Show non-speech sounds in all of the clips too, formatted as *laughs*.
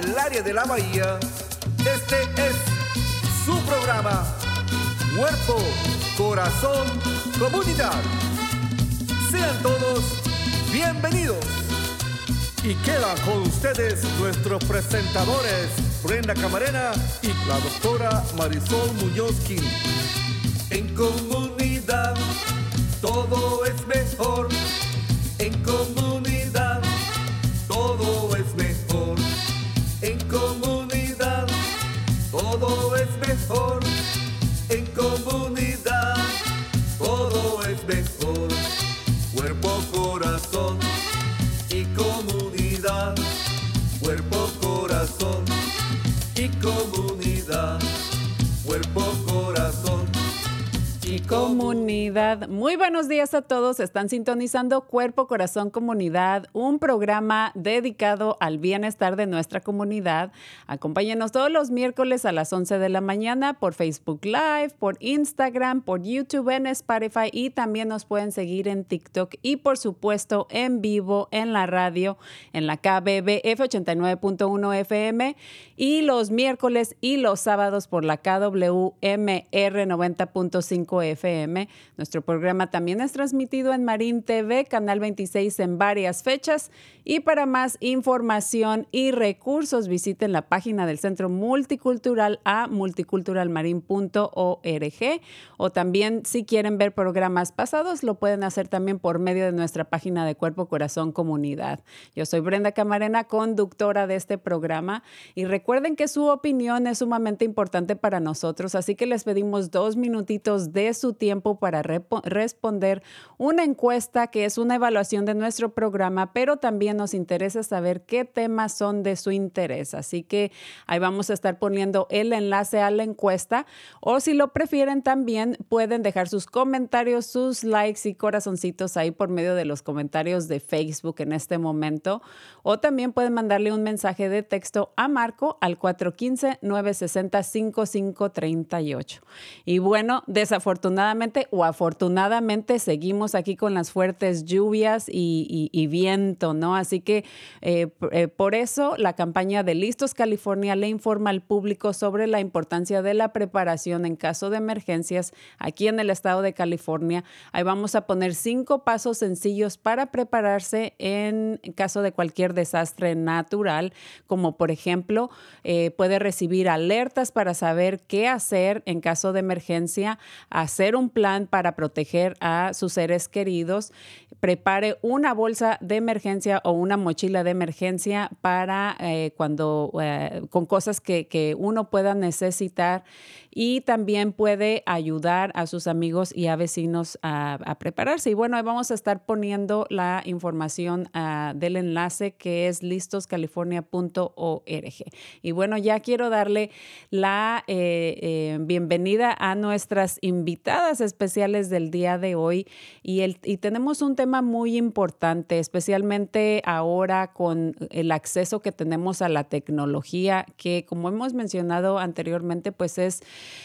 el área de la bahía, este es su programa. Cuerpo, corazón, comunidad. Sean todos bienvenidos. Y quedan con ustedes nuestros presentadores, Brenda Camarena y la doctora Marisol Muñozkin. En comunidad todo es Cuerpo, corazón y comunidad. Cuerpo, corazón Comunidad, muy buenos días a todos. Están sintonizando Cuerpo, Corazón, Comunidad, un programa dedicado al bienestar de nuestra comunidad. Acompáñenos todos los miércoles a las 11 de la mañana por Facebook Live, por Instagram, por YouTube, en Spotify y también nos pueden seguir en TikTok y por supuesto en vivo en la radio, en la KBBF 89.1 FM y los miércoles y los sábados por la KWMR 90.5 FM. Nuestro programa también es transmitido en Marín TV, Canal 26 en varias fechas. Y para más información y recursos, visiten la página del Centro Multicultural a multiculturalmarin.org o también si quieren ver programas pasados, lo pueden hacer también por medio de nuestra página de Cuerpo, Corazón, Comunidad. Yo soy Brenda Camarena, conductora de este programa y recuerden que su opinión es sumamente importante para nosotros, así que les pedimos dos minutitos de su tiempo para responder una encuesta que es una evaluación de nuestro programa, pero también nos interesa saber qué temas son de su interés. Así que ahí vamos a estar poniendo el enlace a la encuesta o si lo prefieren también pueden dejar sus comentarios, sus likes y corazoncitos ahí por medio de los comentarios de Facebook en este momento o también pueden mandarle un mensaje de texto a Marco al 415-960-5538. Y bueno, desafortunadamente o afortunadamente seguimos aquí con las fuertes lluvias y, viento, ¿no? Así que eh, eh, por eso la campaña de Listos California le informa al público sobre la importancia de la preparación en caso de emergencias aquí en el estado de California. Ahí vamos a poner cinco pasos sencillos para prepararse en caso de cualquier desastre natural, como por ejemplo, eh, puede recibir alertas para saber qué hacer en caso de emergencia, hacer un plan para proteger a sus seres queridos, prepare una bolsa de emergencia o una mochila de emergencia para eh, cuando, eh, con cosas que, que uno pueda necesitar y también puede ayudar a sus amigos y a vecinos a, prepararse. Y bueno, ahí vamos a estar poniendo la información ah, del enlace que es listoscalifornia.org. Y bueno, ya quiero darle la eh, bienvenida a nuestras invitadas especiales del día de hoy. Y, el, y tenemos un tema tema muy importante, especialmente ahora con el acceso que tenemos a la tecnología, que como hemos mencionado anteriormente, pues es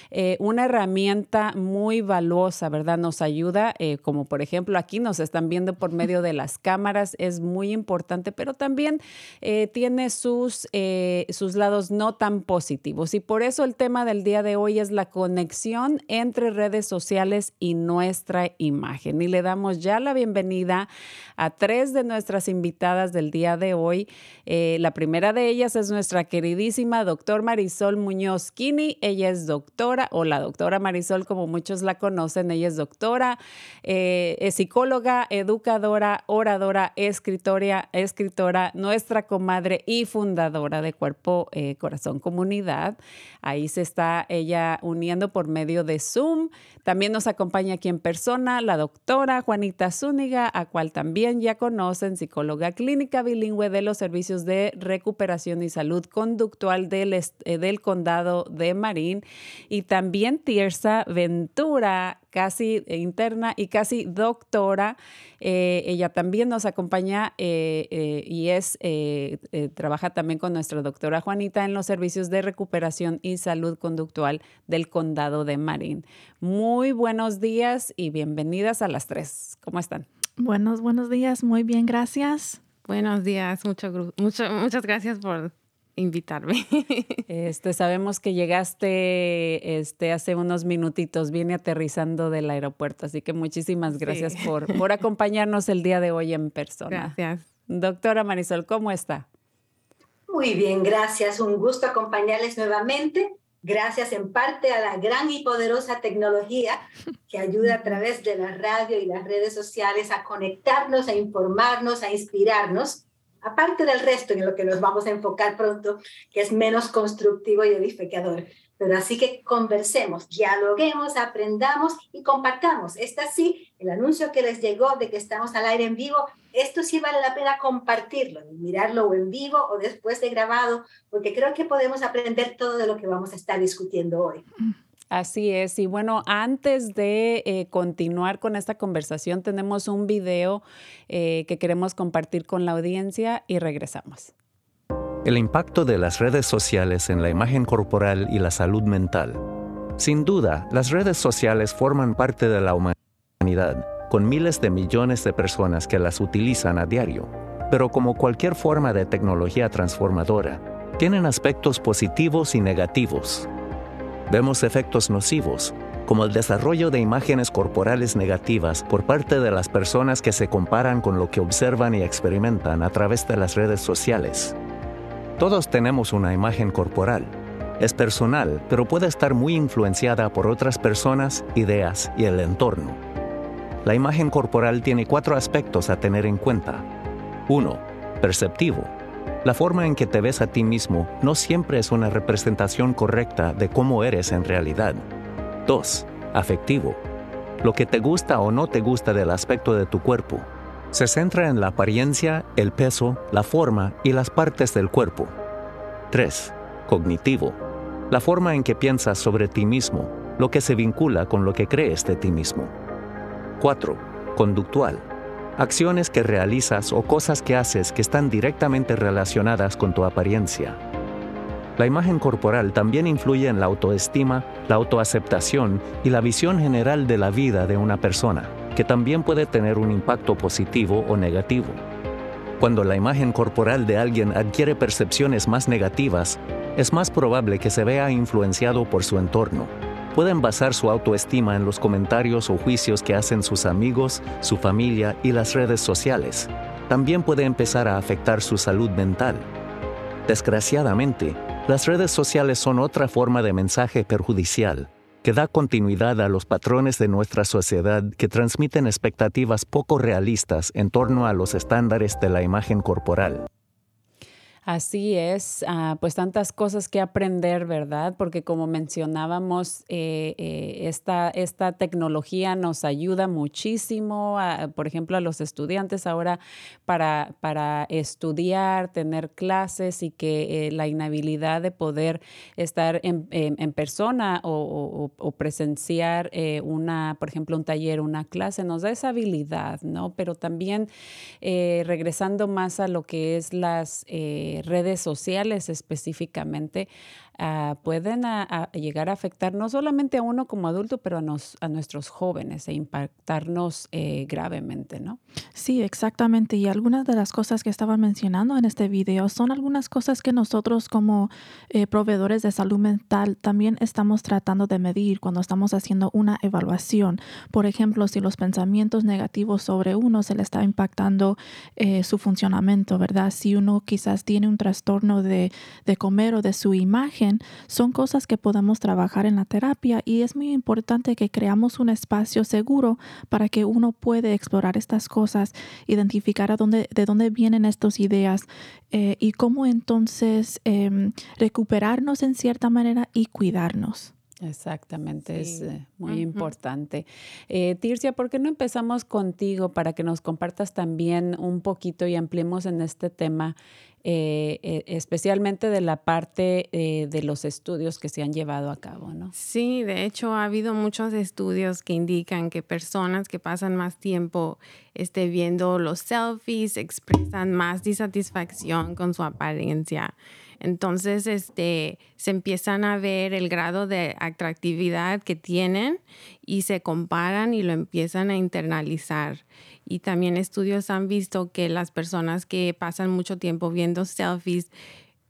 eh, una herramienta muy valiosa, ¿verdad? Nos ayuda, eh, como por ejemplo aquí nos están viendo por medio de las cámaras, es muy importante, pero también eh, tiene sus, sus lados no tan positivos. Y por eso el tema del día de hoy es la conexión entre redes sociales y nuestra imagen. Y le damos ya la bienvenida a tres de nuestras invitadas del día de hoy. la primera de ellas es nuestra queridísima doctor Marisol Muñoz Kini. Ella es doctora, o la doctora Marisol, como muchos la conocen. Ella es doctora, eh, psicóloga, educadora, oradora, escritora, escritora, nuestra comadre y fundadora de Cuerpo eh, Corazón Comunidad. Ahí se está ella uniendo por medio de Zoom. También nos acompaña aquí en persona la doctora Juanita Zúñiga, a cual también ya conocen, psicóloga clínica bilingüe de los servicios de recuperación y salud conductual del, eh, del condado de Marín. Y también Tiersa Ventura, casi interna y casi doctora. Eh, ella también nos acompaña eh, eh, y es, trabaja también con nuestra doctora Juanita en los servicios de recuperación y salud conductual del condado de Marín. Muy buenos días y bienvenidas a las tres. ¿Cómo están? Buenos, buenos días. Muy bien, gracias. Buenos días. Mucho, mucho, muchas gracias por invitarme. *laughs* Este, sabemos que llegaste este, hace unos minutitos, viene aterrizando del aeropuerto, así que muchísimas gracias *laughs* por, por acompañarnos el día de hoy en persona. Gracias. Doctora Marisol, ¿cómo está? Muy bien, gracias. Un gusto acompañarles nuevamente. Gracias en parte a la gran y poderosa tecnología que ayuda a través de la radio y las redes sociales a conectarnos, a informarnos, a inspirarnos aparte del resto en lo que nos vamos a enfocar pronto, que es menos constructivo y edificador. Pero así que conversemos, dialoguemos, aprendamos y compartamos. Este sí, el anuncio que les llegó de que estamos al aire en vivo, esto sí vale la pena compartirlo, mirarlo en vivo o después de grabado, porque creo que podemos aprender todo de lo que vamos a estar discutiendo hoy. Así es. Y bueno, antes de eh, continuar con esta conversación, tenemos un video eh, que queremos compartir con la audiencia y regresamos. El impacto de las redes sociales en la imagen corporal y la salud mental. Sin duda, las redes sociales forman parte de la humanidad, con miles de millones de personas que las utilizan a diario. Pero como cualquier forma de tecnología transformadora, tienen aspectos positivos y negativos vemos efectos nocivos, como el desarrollo de imágenes corporales negativas por parte de las personas que se comparan con lo que observan y experimentan a través de las redes sociales. Todos tenemos una imagen corporal. Es personal, pero puede estar muy influenciada por otras personas, ideas y el entorno. La imagen corporal tiene cuatro aspectos a tener en cuenta. 1. Perceptivo la forma en que te ves a ti mismo no siempre es una representación correcta de cómo eres en realidad. 2. Afectivo. Lo que te gusta o no te gusta del aspecto de tu cuerpo. Se centra en la apariencia, el peso, la forma y las partes del cuerpo. 3. Cognitivo. La forma en que piensas sobre ti mismo, lo que se vincula con lo que crees de ti mismo. 4. Conductual acciones que realizas o cosas que haces que están directamente relacionadas con tu apariencia. La imagen corporal también influye en la autoestima, la autoaceptación y la visión general de la vida de una persona, que también puede tener un impacto positivo o negativo. Cuando la imagen corporal de alguien adquiere percepciones más negativas, es más probable que se vea influenciado por su entorno, pueden basar su autoestima en los comentarios o juicios que hacen sus amigos, su familia y las redes sociales. También puede empezar a afectar su salud mental. Desgraciadamente, las redes sociales son otra forma de mensaje perjudicial que da continuidad a los patrones de nuestra sociedad que transmiten expectativas poco realistas en torno a los estándares de la imagen corporal. Así es, ah, pues tantas cosas que aprender, ¿verdad? Porque como mencionábamos, eh, eh, esta, esta tecnología nos ayuda muchísimo, por ejemplo, a los estudiantes ahora para, para estudiar, tener clases y que eh, la inhabilidad de poder estar en, persona o, presenciar una, por ejemplo, un taller, una clase, nos da esa habilidad, ¿no? Pero también regresando más a lo que es las redes sociales específicamente, Ah, pueden llegar a afectar no solamente a uno como adulto, pero a, nos, a nuestros jóvenes e impactarnos eh, gravemente, ¿no? Sí, exactamente. Y algunas de las cosas que estaban mencionando en este video son algunas cosas que nosotros como eh, proveedores de salud mental también estamos tratando de medir cuando estamos haciendo una evaluación. Por ejemplo, si los pensamientos negativos sobre uno se le está impactando eh, su funcionamiento, ¿verdad? Si uno quizás tiene un trastorno de, de comer o de su imagen, son cosas que podemos trabajar en la terapia y es muy importante que creamos un espacio seguro para que uno puede explorar estas cosas, identificar a dónde, de dónde vienen estas ideas eh, y cómo entonces em, recuperarnos en cierta manera y cuidarnos. Exactamente, es eh, muy importante. Eh, Tircia, ¿por qué no empezamos contigo para que nos compartas también un poquito y ampliemos en este tema eh, eh, especialmente de la parte de los estudios que se han llevado a cabo, ¿no? Sí, de hecho ha habido muchos estudios que indican que personas que pasan más tiempo este, viendo los selfies expresan más disatisfacción con su apariencia. Entonces, este, se empiezan a ver el grado de atractividad que tienen y se comparan y lo empiezan a internalizar. Y también estudios han visto que las personas que pasan mucho tiempo viendo selfies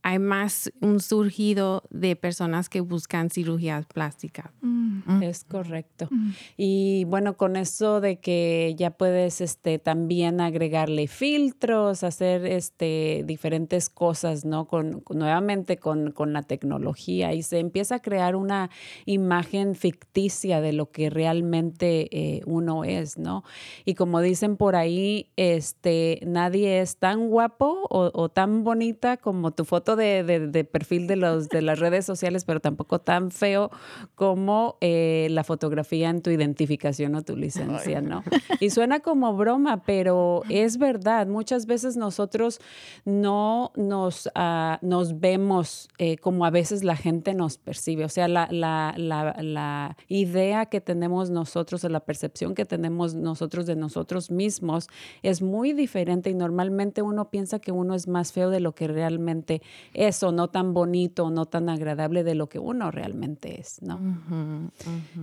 hay más un surgido de personas que buscan cirugías plásticas. Mm. Es correcto. Mm. Y bueno, con eso de que ya puedes este, también agregarle filtros, hacer este, diferentes cosas, ¿no? Con, nuevamente con, la tecnología y se empieza a crear una imagen ficticia de lo que realmente eh, uno es, ¿no? Y como dicen por ahí, este, nadie es tan guapo o, o tan bonita como tu foto de, perfil de, los, de las redes sociales, pero tampoco tan feo como eh, la fotografía en tu identificación o tu licencia, ¿no? Y suena como broma, pero es verdad. Muchas veces nosotros no nos, ah, nos vemos eh, como a veces la gente nos percibe. O sea, la, la, la, la idea que tenemos nosotros o la percepción que tenemos nosotros de nosotros mismos es muy diferente y normalmente uno piensa que uno es más feo de lo que realmente eso no tan bonito, no tan agradable de lo que uno realmente es, ¿no?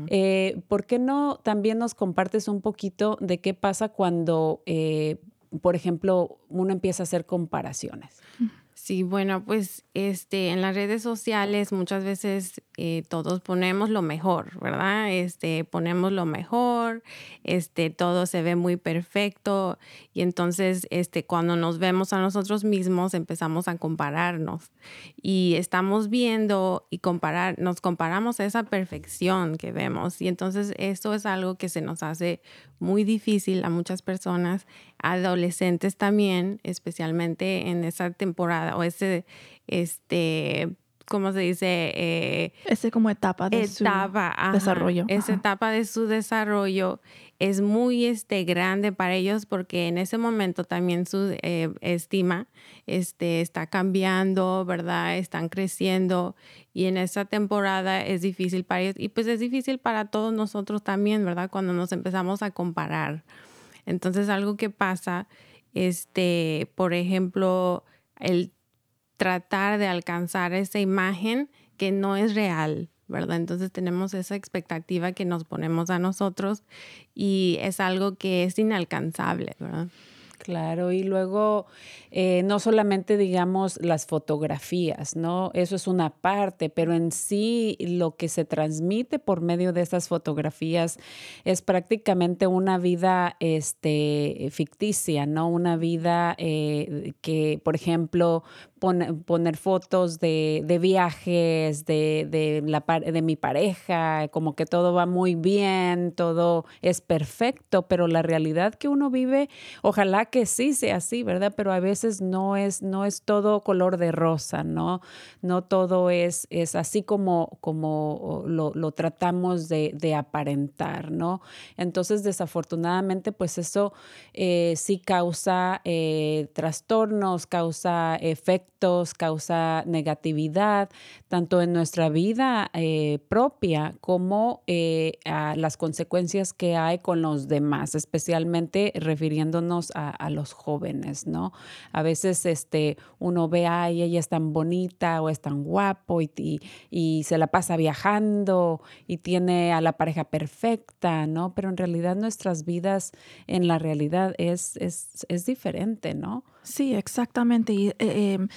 Eh, ¿Por qué no también nos compartes un poquito de qué pasa cuando, eh, por ejemplo, uno empieza a hacer comparaciones? Sí, bueno, pues este, en las redes sociales muchas veces eh, todos ponemos lo mejor, ¿verdad? Este, ponemos lo mejor, este, todo se ve muy perfecto y entonces este, cuando nos vemos a nosotros mismos empezamos a compararnos y estamos viendo y comparar, nos comparamos a esa perfección que vemos y entonces esto es algo que se nos hace muy difícil a muchas personas, adolescentes también, especialmente en esa temporada o ese, este, ¿cómo se dice? Eh, ese como etapa de su desarrollo. Esa etapa de su desarrollo es muy este, grande para ellos porque en ese momento también su eh, estima este, está cambiando, ¿verdad? Están creciendo y en esa temporada es difícil para ellos y pues es difícil para todos nosotros también, ¿verdad? Cuando nos empezamos a comparar. Entonces algo que pasa, este, por ejemplo, el tratar de alcanzar esa imagen que no es real, ¿verdad? Entonces tenemos esa expectativa que nos ponemos a nosotros y es algo que es inalcanzable, ¿verdad? Claro, y luego eh, no solamente digamos las fotografías, ¿no? Eso es una parte, pero en sí lo que se transmite por medio de esas fotografías es prácticamente una vida este, ficticia, ¿no? Una vida eh, que, por ejemplo, poner fotos de, viajes, de, de, la, de mi pareja, como que todo va muy bien, todo es perfecto, pero la realidad que uno vive, ojalá que sí sea así, ¿verdad? Pero a veces no es, no es todo color de rosa, ¿no? No todo es, es así como, como lo, lo tratamos de, de, aparentar, ¿no? Entonces, desafortunadamente, pues eso eh, sí causa eh, trastornos, causa efectos, causa negatividad, tanto en nuestra vida eh, propia como a las consecuencias que hay con los demás, especialmente refiriéndonos a, los jóvenes, ¿no? A veces este, uno ve, ay, ella es tan bonita o es tan guapo y, y se la pasa viajando y tiene a la pareja perfecta, ¿no? Pero en realidad nuestras vidas en la realidad es, es, es diferente, ¿no? Sí, exactamente. Y, eh, em,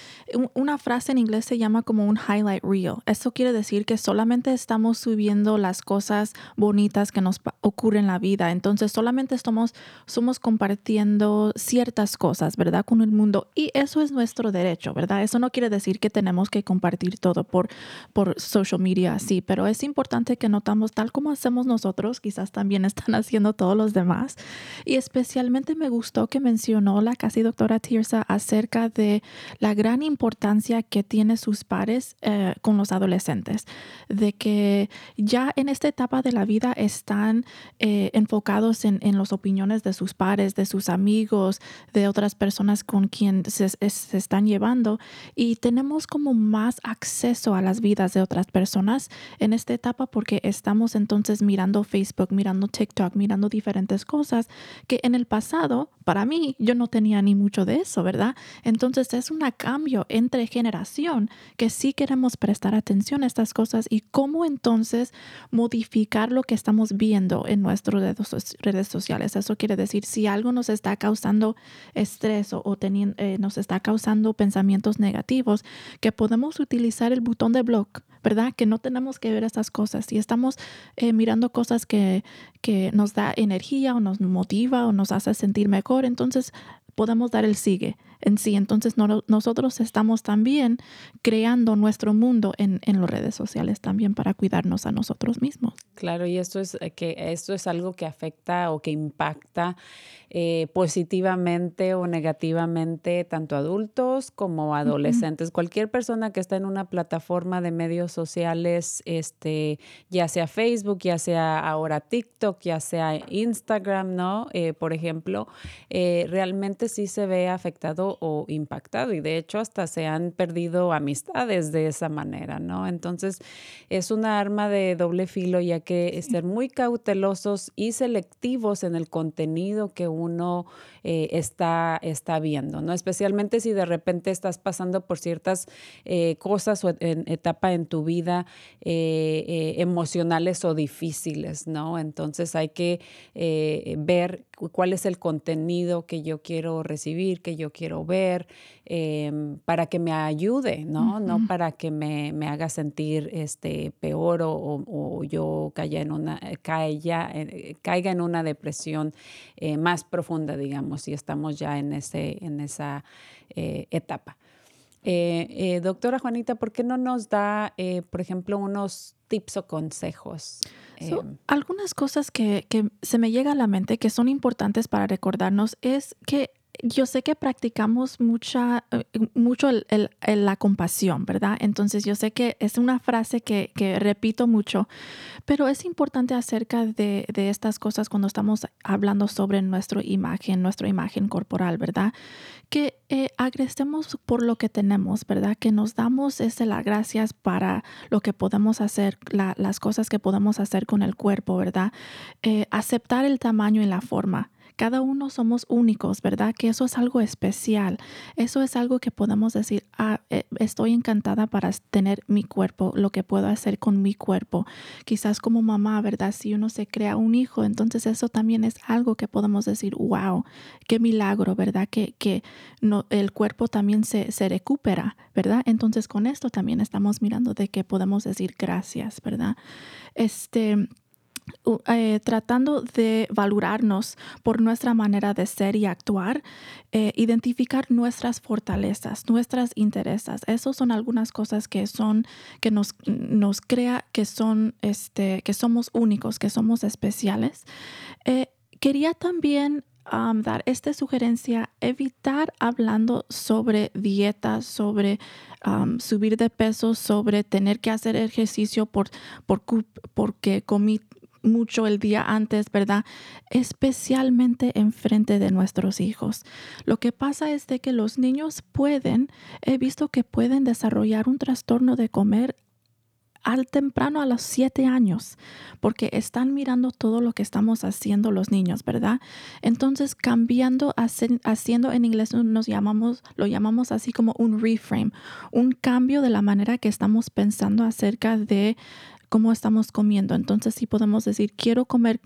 una frase en inglés se llama como un highlight reel. Eso quiere decir que solamente estamos subiendo las cosas bonitas que nos ocurren en la vida. Entonces, solamente estamos, somos compartiendo ciertas cosas, ¿verdad? Con el mundo. Y eso es nuestro derecho, ¿verdad? Eso no quiere decir que tenemos que compartir todo por, por social media, sí, pero es importante que notamos tal como hacemos nosotros, quizás también *laughs* están haciendo todos los demás. Y especialmente me gustó que mencionó la casi doctora T acerca de la gran importancia que tiene sus pares eh, con los adolescentes, de que ya en esta etapa de la vida están eh, enfocados en, en las opiniones de sus pares, de sus amigos, de otras personas con quien se, están llevando y tenemos como más acceso a las vidas de otras personas en esta etapa porque estamos entonces mirando Facebook, mirando TikTok, mirando diferentes cosas que en el pasado, para mí, yo no tenía ni mucho de eso, ¿verdad? Entonces es un cambio entre generación que sí queremos prestar atención a estas cosas y cómo entonces modificar lo que estamos viendo en nuestras redes sociales. Eso quiere decir, si algo nos está causando estrés o, eh, nos está causando pensamientos negativos, que podemos utilizar el botón de block, ¿verdad? Que no tenemos que ver estas cosas. Si estamos eh, mirando cosas que, que nos da energía o nos motiva o nos hace sentir mejor, entonces podemos dar el sigue en sí. Entonces nosotros estamos también creando nuestro mundo en, en las redes sociales también para cuidarnos a nosotros mismos. Claro, y esto es, eh, que esto es algo que afecta o que impacta eh, positivamente o negativamente tanto adultos como adolescentes. Cualquier persona que está en una plataforma de medios sociales, este, ya sea Facebook, ya sea ahora TikTok, ya sea Instagram, ¿no? Eh, por ejemplo, realmente sí se ve afectado o impactado y de hecho hasta se han perdido amistades de esa manera, ¿no? Entonces es una arma de doble filo ya que ser muy cautelosos y selectivos en el contenido que uno eh, está, está viendo, ¿no? Especialmente si de repente estás pasando por ciertas eh, cosas o en etapa en tu vida eh, emocionales o difíciles, ¿no? Entonces hay que ver cuál es el contenido que yo quiero recibir, que yo quiero ver, em, para que me ayude, ¿no? No para que me, me, haga sentir este, peor o, o, yo caiga en, una, caiga, eh, caiga en una depresión eh, más profunda, digamos, si estamos ya en, ese, en esa eh, etapa. doctora Juanita, ¿por qué no nos da, por ejemplo, unos tips o consejos? Em, algunas cosas que, que, se me llega a la mente que son importantes para recordarnos es que yo sé que practicamos mucha, eh, mucho el, la compasión, ¿verdad? Entonces yo sé que es una frase que, que repito mucho, pero es importante acerca de, de, estas cosas cuando estamos hablando sobre nuestra imagen, nuestra imagen corporal, ¿verdad? Que eh, agradecemos por lo que tenemos, ¿verdad? Que nos damos las gracias para lo que podemos hacer, las cosas que podemos hacer con el cuerpo, ¿verdad? Eh, aceptar el tamaño y la forma cada uno somos únicos, ¿verdad? Que eso es algo especial. Eso es algo que podemos decir, ah, eh, estoy encantada para tener mi cuerpo, lo que puedo hacer con mi cuerpo. Quizás como mamá, ¿verdad? Si uno se crea un hijo, entonces eso también es algo que podemos decir, wow, qué milagro, ¿verdad? Que, que no, el cuerpo también se, se recupera, ¿verdad? Entonces con esto también estamos mirando de que podemos decir gracias, ¿verdad? Este eh, tratando de valorarnos por nuestra manera de ser y actuar, eh, identificar nuestras fortalezas, nuestras intereses. Esas son algunas cosas que son, que nos, nos crea que son, este, que somos únicos, que somos especiales. Eh, quería también dar esta sugerencia, evitar hablando sobre dietas, sobre subir de peso, sobre tener que hacer ejercicio por, por, porque comí mucho el día antes, ¿verdad? Especialmente en frente de nuestros hijos. Lo que pasa es de que los niños pueden, he visto que pueden desarrollar un trastorno de comer al temprano a los siete años, porque están mirando todo lo que estamos haciendo los niños, ¿verdad? Entonces, cambiando, haciendo en inglés nos llamamos, lo llamamos así como un reframe, un cambio de la manera que estamos pensando acerca de cómo estamos comiendo. Entonces sí podemos decir, quiero comer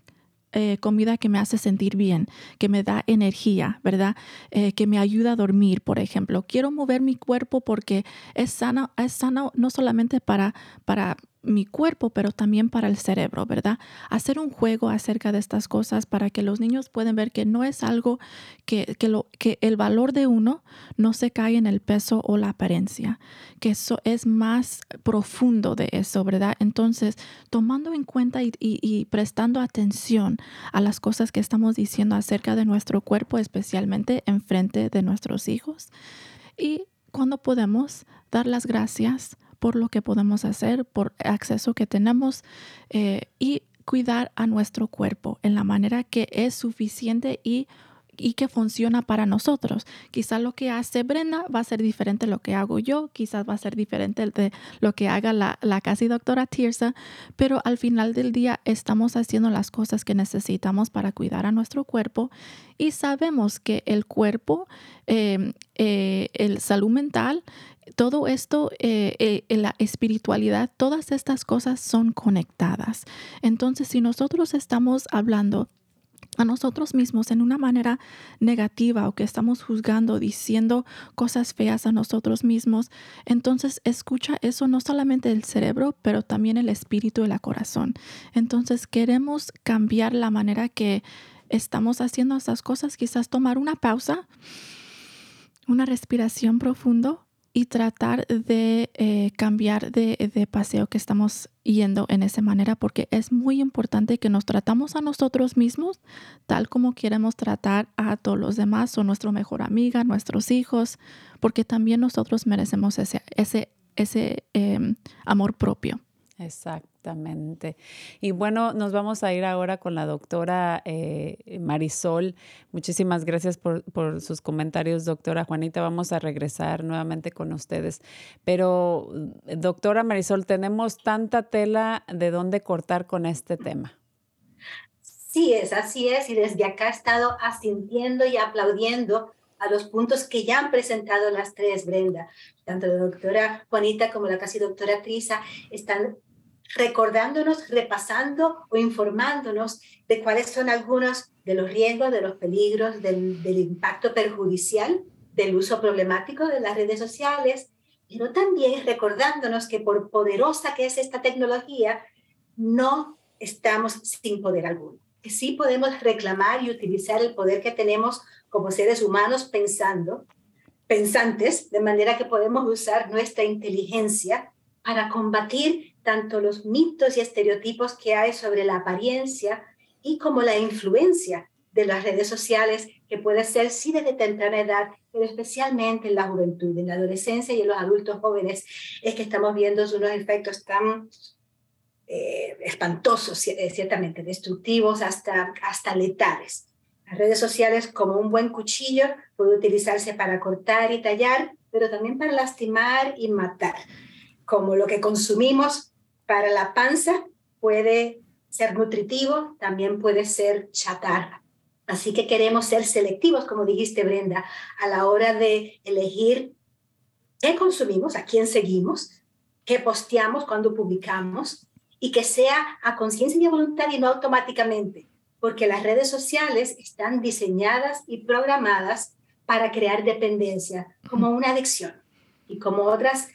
eh, comida que me hace sentir bien, que me da energía, ¿verdad? Eh, que me ayuda a dormir, por ejemplo. Quiero mover mi cuerpo porque es sano, es sano no solamente para, para mi cuerpo, pero también para el cerebro, ¿verdad? Hacer un juego acerca de estas cosas para que los niños puedan ver que no es algo que, que, lo, que el valor de uno no se cae en el peso o la apariencia, que eso es más profundo de eso, ¿verdad? Entonces, tomando en cuenta y, y prestando atención a las cosas que estamos diciendo acerca de nuestro cuerpo, especialmente en frente de nuestros hijos, y cuando podemos dar las gracias por lo que podemos hacer, por acceso que tenemos eh, y cuidar a nuestro cuerpo en la manera que es suficiente y y que funciona para nosotros. Quizás lo que hace Brenda va a ser diferente de lo que hago yo, quizás va a ser diferente de lo que haga la, la casi doctora Tirsa, pero al final del día estamos haciendo las cosas que necesitamos para cuidar a nuestro cuerpo y sabemos que el cuerpo, em, eh, el salud mental, todo esto, eh, eh, la espiritualidad, todas estas cosas son conectadas. Entonces, si nosotros estamos hablando a nosotros mismos en una manera negativa o que estamos juzgando, diciendo cosas feas a nosotros mismos, entonces escucha eso no solamente el cerebro, pero también el espíritu y el corazón. Entonces queremos cambiar la manera que estamos haciendo esas cosas, quizás tomar una pausa, una respiración profundo y tratar de eh, cambiar de, de, paseo que estamos yendo en esa manera porque es muy importante que nos tratamos a nosotros mismos tal como queremos tratar a todos los demás o nuestra mejor amiga, nuestros hijos, porque también nosotros merecemos ese, ese, ese em, amor propio. Exactamente. Y bueno, nos vamos a ir ahora con la doctora eh, Marisol. Muchísimas gracias por, por, sus comentarios, doctora Juanita. Vamos a regresar nuevamente con ustedes. Pero, doctora Marisol, tenemos tanta tela de dónde cortar con este tema. Sí es, así es. Y desde acá he estado asintiendo y aplaudiendo a los puntos que ya han presentado las tres, Brenda. Tanto la doctora Juanita como la casi doctora Trisa están recordándonos, repasando o informándonos de cuáles son algunos de los riesgos, de los peligros, del, impacto perjudicial del uso problemático de las redes sociales, pero también recordándonos que por poderosa que es esta tecnología, no estamos sin poder alguno. Que sí podemos reclamar y utilizar el poder que tenemos como seres humanos pensando, pensantes, de manera que podemos usar nuestra inteligencia para combatir tanto los mitos y estereotipos que hay sobre la apariencia y como la influencia de las redes sociales, que puede ser sí desde temprana edad, pero especialmente en la juventud, en la adolescencia y en los adultos jóvenes, es que estamos viendo unos efectos tan eh, espantosos, eh, ciertamente destructivos, hasta, hasta letales. Las redes sociales, como un buen cuchillo, puede utilizarse para cortar y tallar, pero también para lastimar y matar como lo que consumimos para la panza puede ser nutritivo, también puede ser chatarra. Así que queremos ser selectivos, como dijiste Brenda, a la hora de elegir qué consumimos, a quién seguimos, qué posteamos cuando publicamos y que sea a conciencia y a voluntad y no automáticamente, porque las redes sociales están diseñadas y programadas para crear dependencia, como una adicción y como otras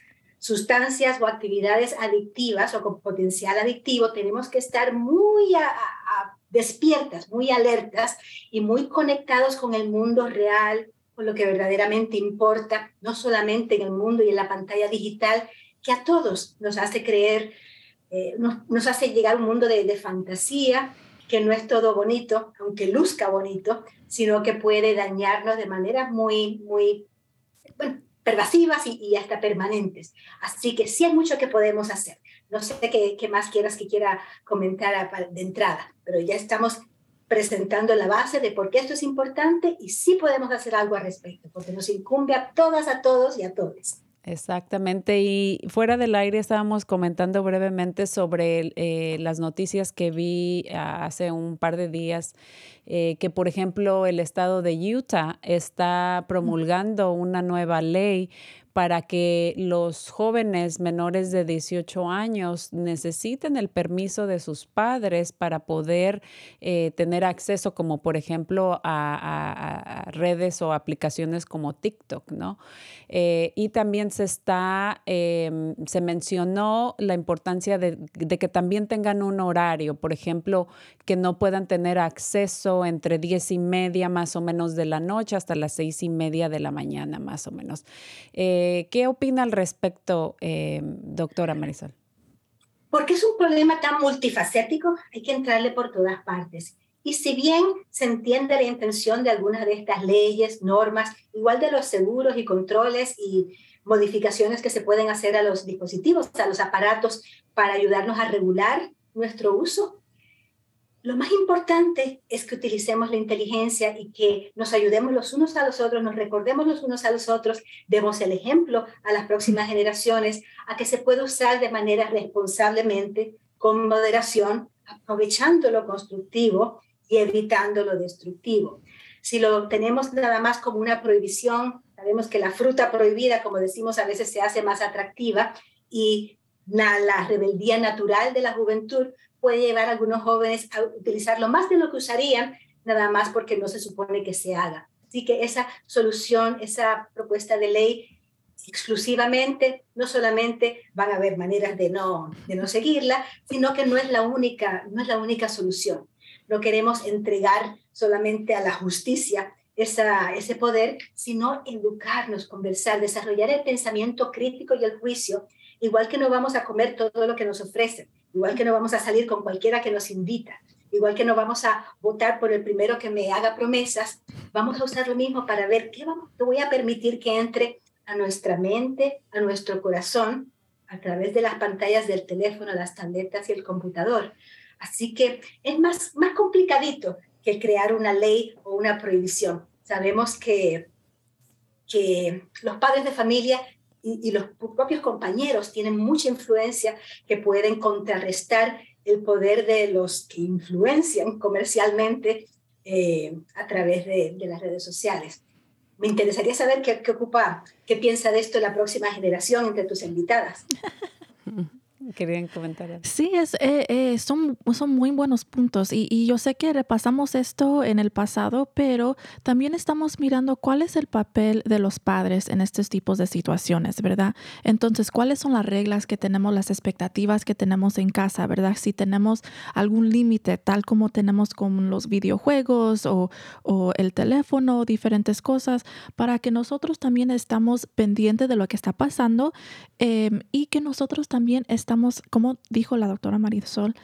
sustancias o actividades adictivas o con potencial adictivo, tenemos que estar muy despiertas, muy alertas y muy conectados con el mundo real, con lo que verdaderamente importa, no solamente en el mundo y en la pantalla digital, que a todos nos hace creer, eh, nos, hace llegar a un mundo de, de fantasía, que no es todo bonito, aunque luzca bonito, sino que puede dañarnos de maneras muy, muy, pervasivas y, hasta permanentes. Así que sí hay mucho que podemos hacer. No sé qué, qué más quieras que quiera comentar de entrada, pero ya estamos presentando la base de por qué esto es importante y sí podemos hacer algo al respecto, porque nos incumbe a todas, a todos y a todos. Exactamente. Y fuera del aire estábamos comentando brevemente sobre eh, las noticias que vi ah, hace un par de días, eh, que por ejemplo el estado de Utah está promulgando una nueva ley para que los jóvenes menores de 18 años necesiten el permiso de sus padres para poder eh, tener acceso, como por ejemplo a, redes o aplicaciones como TikTok, ¿no? Eh, y también se está, em, se mencionó la importancia de, que también tengan un horario, por ejemplo, que no puedan tener acceso entre 10 y media más o menos de la noche hasta las 6 y media de la mañana más o menos. Eh, eh, ¿Qué opina al respecto, eh, doctora Marisol? Porque es un problema tan multifacético, hay que entrarle por todas partes. Y si bien se entiende la intención de algunas de estas leyes, normas, igual de los seguros y controles y modificaciones que se pueden hacer a los dispositivos, a los aparatos para ayudarnos a regular nuestro uso, lo más importante es que utilicemos la inteligencia y que nos ayudemos los unos a los otros, nos recordemos los unos a los otros, demos el ejemplo a las próximas generaciones a que se puede usar de manera responsablemente, con moderación, aprovechando lo constructivo y evitando lo destructivo. Si lo tenemos nada más como una prohibición, sabemos que la fruta prohibida, como decimos, a veces se hace más atractiva y la rebeldía natural de la juventud puede llevar a algunos jóvenes a utilizarlo más de lo que usarían, nada más porque no se supone que se haga. Así que esa solución, esa propuesta de ley exclusivamente, no solamente van a haber maneras de no, de no seguirla, sino que no es, la única, no es la única solución. No queremos entregar solamente a la justicia esa, ese poder, sino educarnos, conversar, desarrollar el pensamiento crítico y el juicio, igual que no vamos a comer todo lo que nos ofrecen, igual que no vamos a salir con cualquiera que nos invita, igual que no vamos a votar por el primero que me haga promesas, vamos a usar lo mismo para ver qué, vamos, voy a permitir que entre a nuestra mente, a nuestro corazón, a través de las pantallas del teléfono, las tabletas y el computador. Así que es más, más complicadito que crear una ley o una prohibición. Sabemos que, que los padres de familia y, los propios compañeros tienen mucha influencia que pueden contrarrestar el poder de los que influencian comercialmente eh, a través de, las redes sociales. Me interesaría saber qué, qué ocupa, qué piensa de esto la próxima generación entre tus invitadas. *laughs* querían comentar. Sí, es, eh, eh, son, son muy buenos puntos y, yo sé que repasamos esto en el pasado, pero también estamos mirando cuál es el papel de los padres en estos tipos de situaciones, ¿verdad? Entonces, ¿cuáles son las reglas que tenemos, las expectativas que tenemos en casa, ¿verdad? Si tenemos algún límite, tal como tenemos con los videojuegos o, o el teléfono, diferentes cosas, para que nosotros también estamos pendientes de lo que está pasando eh, y que nosotros también estamos como dijo la doctora Marisol,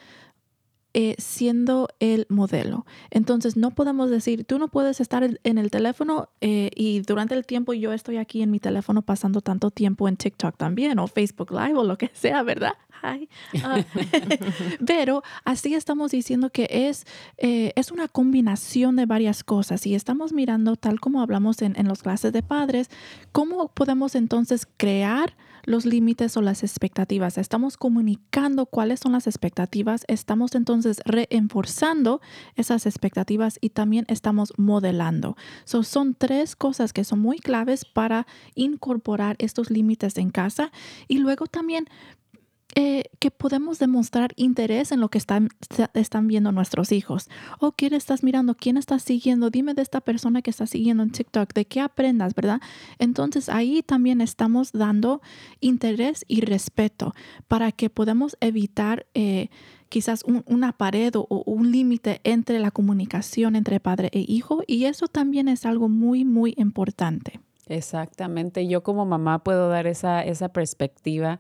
eh, siendo el modelo. Entonces, no podemos decir, tú no puedes estar en el teléfono eh, y durante el tiempo yo estoy aquí en mi teléfono pasando tanto tiempo en TikTok también o Facebook Live o lo que sea, ¿verdad? Ah. *laughs* Pero así estamos diciendo que es, eh, es una combinación de varias cosas y estamos mirando, tal como hablamos en, en las clases de padres, cómo podemos entonces crear los límites o las expectativas. Estamos comunicando cuáles son las expectativas, estamos entonces reenforzando esas expectativas y también estamos modelando. son tres cosas que son muy claves para incorporar estos límites en casa y luego también eh, que podemos demostrar interés en lo que están, están viendo nuestros hijos. O quién estás mirando, quién estás siguiendo, dime de esta persona que estás siguiendo en TikTok, de qué aprendas, ¿verdad? Entonces ahí también estamos dando interés y respeto para que podamos evitar eh, quizás una pared o un límite entre la comunicación entre padre e hijo y eso también es algo muy, muy importante. Exactamente, yo como mamá puedo dar esa, esa perspectiva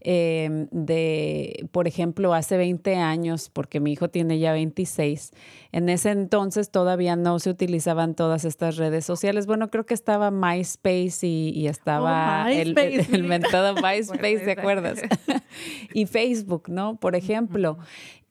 em, de, por ejemplo, hace 20 años, porque mi hijo tiene ya 26, en ese entonces todavía no se utilizaban todas estas redes sociales. Bueno, creo que estaba MySpace y, estaba oh, el, el, mentado *laughs* MySpace, ¿te acuerdas? *laughs* y Facebook, ¿no? Por ejemplo.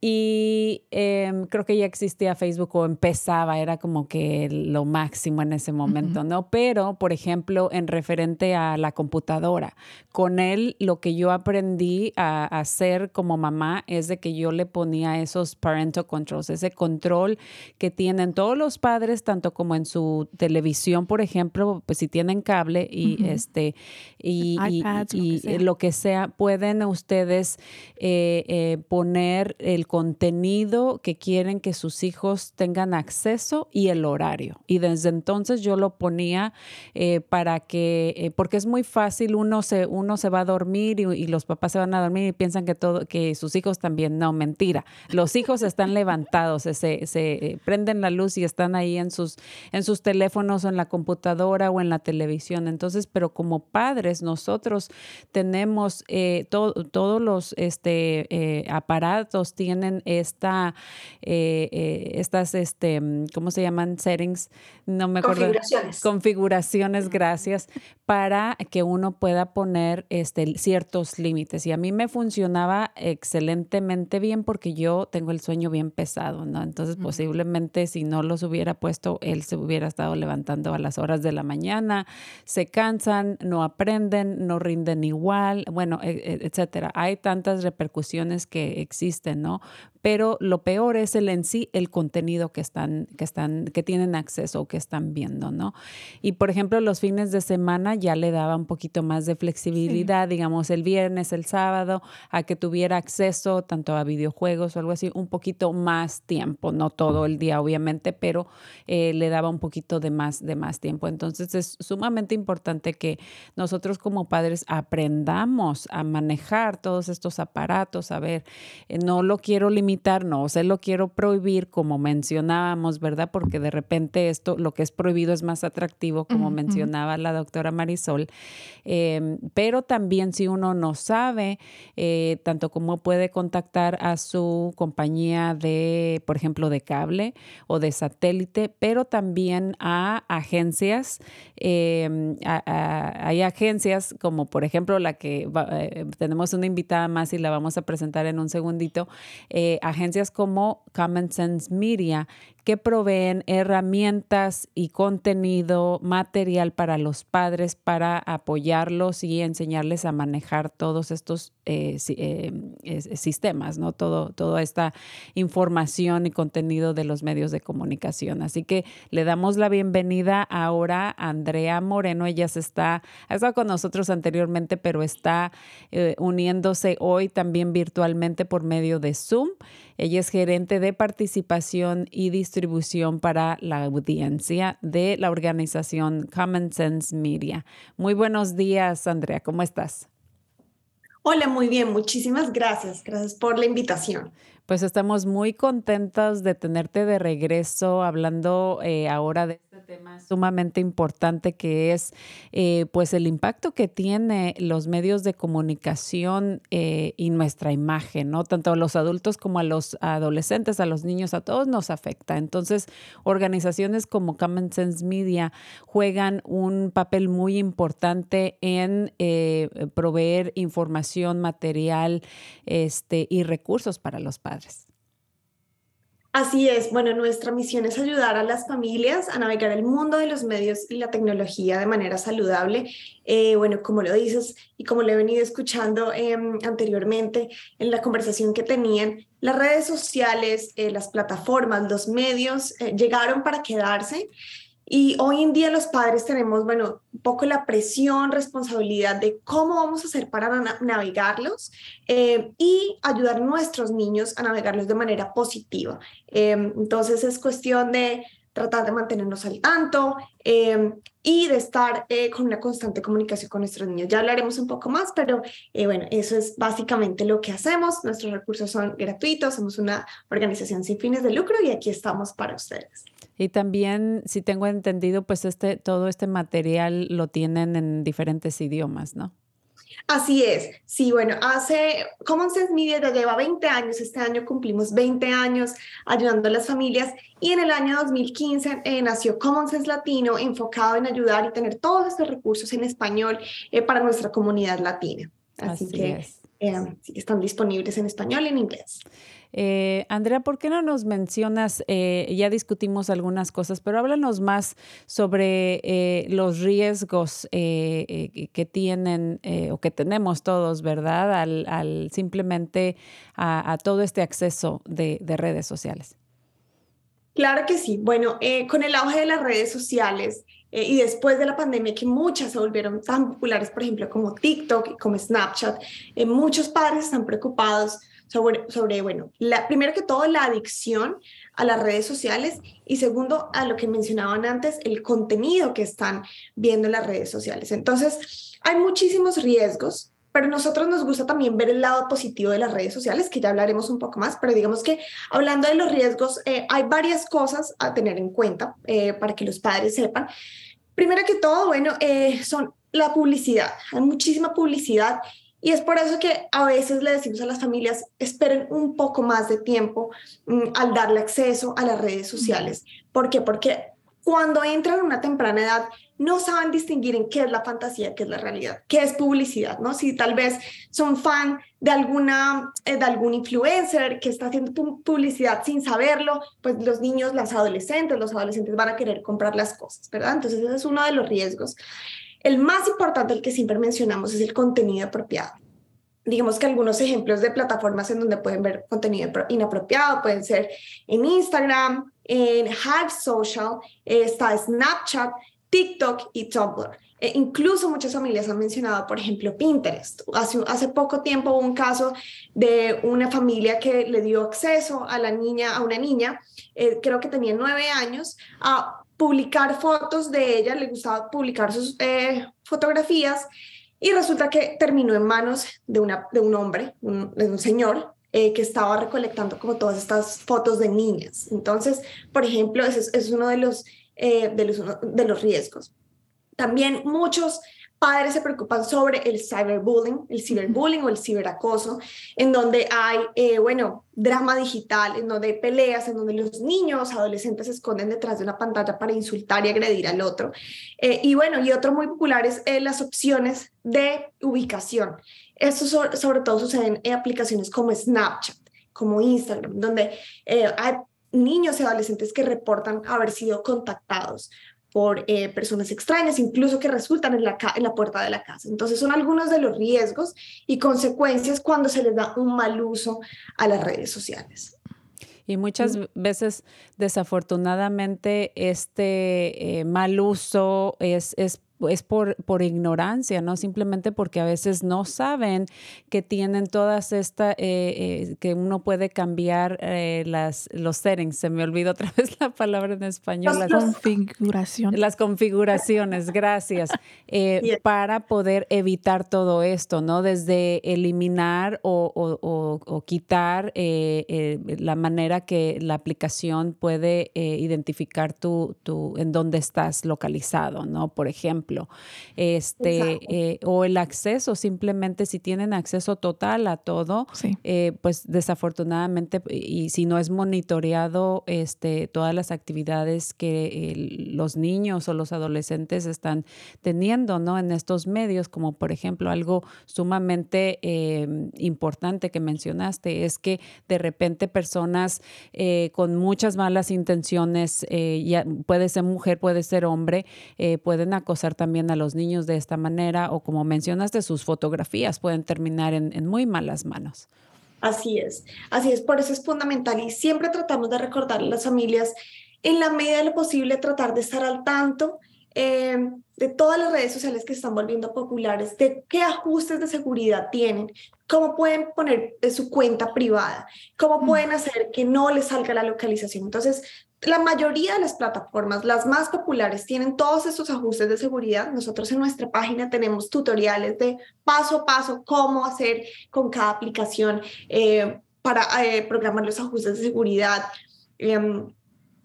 Y em, creo que ya existía Facebook o empezaba, era como que lo máximo en ese momento, ¿no? Pero, por ejemplo, en referente a la computadora, con él lo que yo aprendí a, hacer como mamá es de que yo le ponía esos parental controls, ese control que tienen todos los padres, tanto como en su televisión, por ejemplo, pues si tienen cable y este y, lo, que sea, pueden ustedes eh, eh, poner el contenido que quieren que sus hijos tengan acceso y el horario. Y desde entonces yo lo ponía eh, para que, eh, porque es muy fácil, uno se, uno se va a dormir y, los papás se van a dormir y piensan que, todo, que sus hijos también. No, mentira. Los hijos están *laughs* levantados, se, se eh, prenden la luz y están ahí en sus, en sus teléfonos o en la computadora o en la televisión. Entonces, pero como padres, nosotros tenemos todos los este, aparatos, tienen esta, eh, eh, estas, este, ¿cómo se llaman? Settings, no me acuerdo. Configuraciones. Configuraciones, gracias, para que uno pueda poner este, ciertos límites. Y a mí me funcionaba excelentemente bien porque yo tengo el sueño bien pesado, ¿no? Entonces, posiblemente si no los hubiera puesto, él se hubiera estado levantando a las horas de la mañana, se cansan, no aprenden, no rinden igual, bueno, e, e, etcétera. Hay tantas repercusiones que existen, ¿no? Pero lo peor es el en sí el contenido que están que están que tienen acceso o que están viendo, ¿no? Y por ejemplo, los fines de semana ya le daba un poquito más de flexibilidad, digamos el viernes, el sábado, a que tuviera acceso tanto a videojuegos o algo así, un poquito más tiempo, no todo el día obviamente, pero eh, le daba un poquito de más de más tiempo. Entonces es sumamente importante que nosotros como padres aprendamos a manejar todos estos aparatos, a ver, eh, no lo quiero limitar, no, se lo quiero prohibir, como mencionábamos, ¿verdad? Porque de repente esto, lo que es prohibido es más atractivo, como mencionaba la doctora Marisol. Em, pero también si uno no sabe, eh, tanto como puede contactar a su compañía de, por ejemplo, de cable o de satélite, pero también a agencias. Em, hay agencias como, por ejemplo, la que eh, tenemos una invitada más y la vamos a presentar en un segundito, eh, agencias como Common Sense Media que proveen herramientas y contenido material para los padres para apoyarlos y enseñarles a manejar todos estos eh, eh, sistemas, ¿no? Todo, toda esta información y contenido de los medios de comunicación. Así que le damos la bienvenida ahora a Andrea Moreno. Ella se está, ha estado con nosotros anteriormente, pero está eh, uniéndose hoy también virtualmente por medio de Zoom. Ella es gerente de participación y distribución para la audiencia de la organización Common Sense Media. Muy buenos días, Andrea, ¿cómo estás? Hola, muy bien, muchísimas gracias. Gracias por la invitación. Pues estamos muy contentos de tenerte de regreso hablando eh, ahora de este tema sumamente importante que es eh, pues el impacto que tiene los medios de comunicación eh, y nuestra imagen, ¿no? Tanto a los adultos como a los adolescentes, a los niños, a todos nos afecta. Entonces, organizaciones como Common Sense Media juegan un papel muy importante en proveer información, material este, y recursos para los padres. Así es, bueno, nuestra misión es ayudar a las familias a navegar el mundo de los medios y la tecnología de manera saludable. Eh, bueno, como lo dices y como lo he venido escuchando em, anteriormente en la conversación que tenían, las redes sociales, eh, las plataformas, los medios eh, llegaron para quedarse Y hoy en día los padres tenemos, bueno, un poco la presión, responsabilidad de cómo vamos a hacer para navegarlos eh, y ayudar a nuestros niños a navegarlos de manera positiva. Eh, entonces es cuestión de tratar de mantenernos al tanto eh, y de estar eh, con una constante comunicación con nuestros niños. Ya hablaremos un poco más, pero eh, bueno, eso es básicamente lo que hacemos. Nuestros recursos son gratuitos, somos una organización sin fines de lucro y aquí estamos para ustedes. Y también, si tengo entendido, pues este, todo este material lo tienen en diferentes idiomas, ¿no? Así es, sí, bueno, hace Common Sense Media ya lleva 20 años, este año cumplimos 20 años ayudando a las familias y en el año 2015 eh, nació Common Sense Latino enfocado en ayudar y tener todos estos recursos en español eh, para nuestra comunidad latina. Así, que eh, están disponibles en español y en inglés. Eh, Andrea, ¿por qué no nos mencionas, eh, ya discutimos algunas cosas, pero háblanos más sobre eh, los riesgos que tienen o que tenemos todos, ¿verdad? Al, simplemente a, todo este acceso de, redes sociales. Claro que sí. Bueno, con el auge de las redes sociales, y después de la pandemia que muchas se volvieron tan populares, por ejemplo, como TikTok y como Snapchat, muchos padres están preocupados sobre, bueno, la, primero que todo, la adicción a las redes sociales y segundo, a lo que mencionaban antes, el contenido que están viendo en las redes sociales. Entonces, hay muchísimos riesgos, pero nosotros nos gusta también ver el lado positivo de las redes sociales, que ya hablaremos un poco más, pero digamos que hablando de los riesgos, eh, hay varias cosas a tener en cuenta eh, para que los padres sepan. Primero que todo, bueno, eh, son la publicidad. Hay muchísima publicidad y es por eso que a veces le decimos a las familias, esperen un poco más de tiempo mm, al darle acceso a las redes sociales. ¿Por qué? Porque cuando entran en una temprana edad, no saben distinguir en qué es la fantasía, qué es la realidad, qué es publicidad, ¿no? Si tal vez son fan de alguna, eh, de algún influencer que está haciendo publicidad sin saberlo, pues los niños, las adolescentes, los adolescentes van a querer comprar las cosas, ¿verdad? Entonces ese es uno de los riesgos. El más importante, el que siempre mencionamos, es el contenido apropiado. Digamos que algunos ejemplos de plataformas en donde pueden ver contenido inapropiado pueden ser en Instagram, en Hive Social, está Snapchat, TikTok y Tumblr. E incluso muchas familias han mencionado, por ejemplo, Pinterest. Hace, hace poco tiempo hubo un caso de una familia que le dio acceso a la niña, a una niña, eh, creo que tenía nueve años, a publicar fotos de ella, le gustaba publicar sus eh, fotografías y resulta que terminó en manos de, una, de un hombre, de un señor, eh, que estaba recolectando como todas estas fotos de niñas. Entonces, por ejemplo, ese es, uno de los, eh, de los, de los riesgos. También muchos padres se preocupan sobre el cyberbullying, el ciberbullying o el ciberacoso, en donde hay, eh, bueno, drama digital, en donde hay peleas, en donde los niños, adolescentes se esconden detrás de una pantalla para insultar y agredir al otro. Eh, y bueno, y otro muy popular es eh, las opciones de ubicación. Esto sobre, todo sucede en aplicaciones como Snapchat, como Instagram, donde hay niños y adolescentes que reportan haber sido contactados por eh, personas extrañas, incluso que resultan en la, en la puerta de la casa. Entonces son algunos de los riesgos y consecuencias cuando se les da un mal uso a las redes sociales. Y muchas veces, desafortunadamente, este eh, mal uso es, es es por, por ignorancia, ¿no? Simplemente porque a veces no saben que tienen todas estas, eh, eh, que uno puede cambiar eh, las, los settings. Se me olvidó otra *laughs* vez la palabra en español. Las, configuraciones. Las configuraciones, gracias. *laughs* Para poder evitar todo esto, ¿no? Desde eliminar o, o, o, quitar la manera que la aplicación puede identificar tu, tu, en dónde estás localizado, ¿no? Por ejemplo este, eh, o el acceso, simplemente si tienen acceso total a todo, eh, pues desafortunadamente, y si no es monitoreado este, todas las actividades que los niños o los adolescentes están teniendo ¿no? en estos medios, como por ejemplo algo sumamente em, importante que mencionaste, es que de repente personas eh, con muchas malas intenciones, ya, puede ser mujer, puede ser hombre, pueden acosar también a los niños de esta manera o como mencionaste, sus fotografías pueden terminar en, muy malas manos. Así es, así es, por eso es fundamental y siempre tratamos de recordar a las familias en la medida de lo posible tratar de estar al tanto eh, de todas las redes sociales que están volviendo populares, de qué ajustes de seguridad tienen, cómo pueden poner de su cuenta privada, cómo mm. pueden hacer que no les salga la localización. Entonces, la mayoría de las plataformas, las más populares, tienen todos estos ajustes de seguridad. Nosotros en nuestra página tenemos tutoriales de paso a paso cómo hacer con cada aplicación eh, para eh, programar los ajustes de seguridad. Em,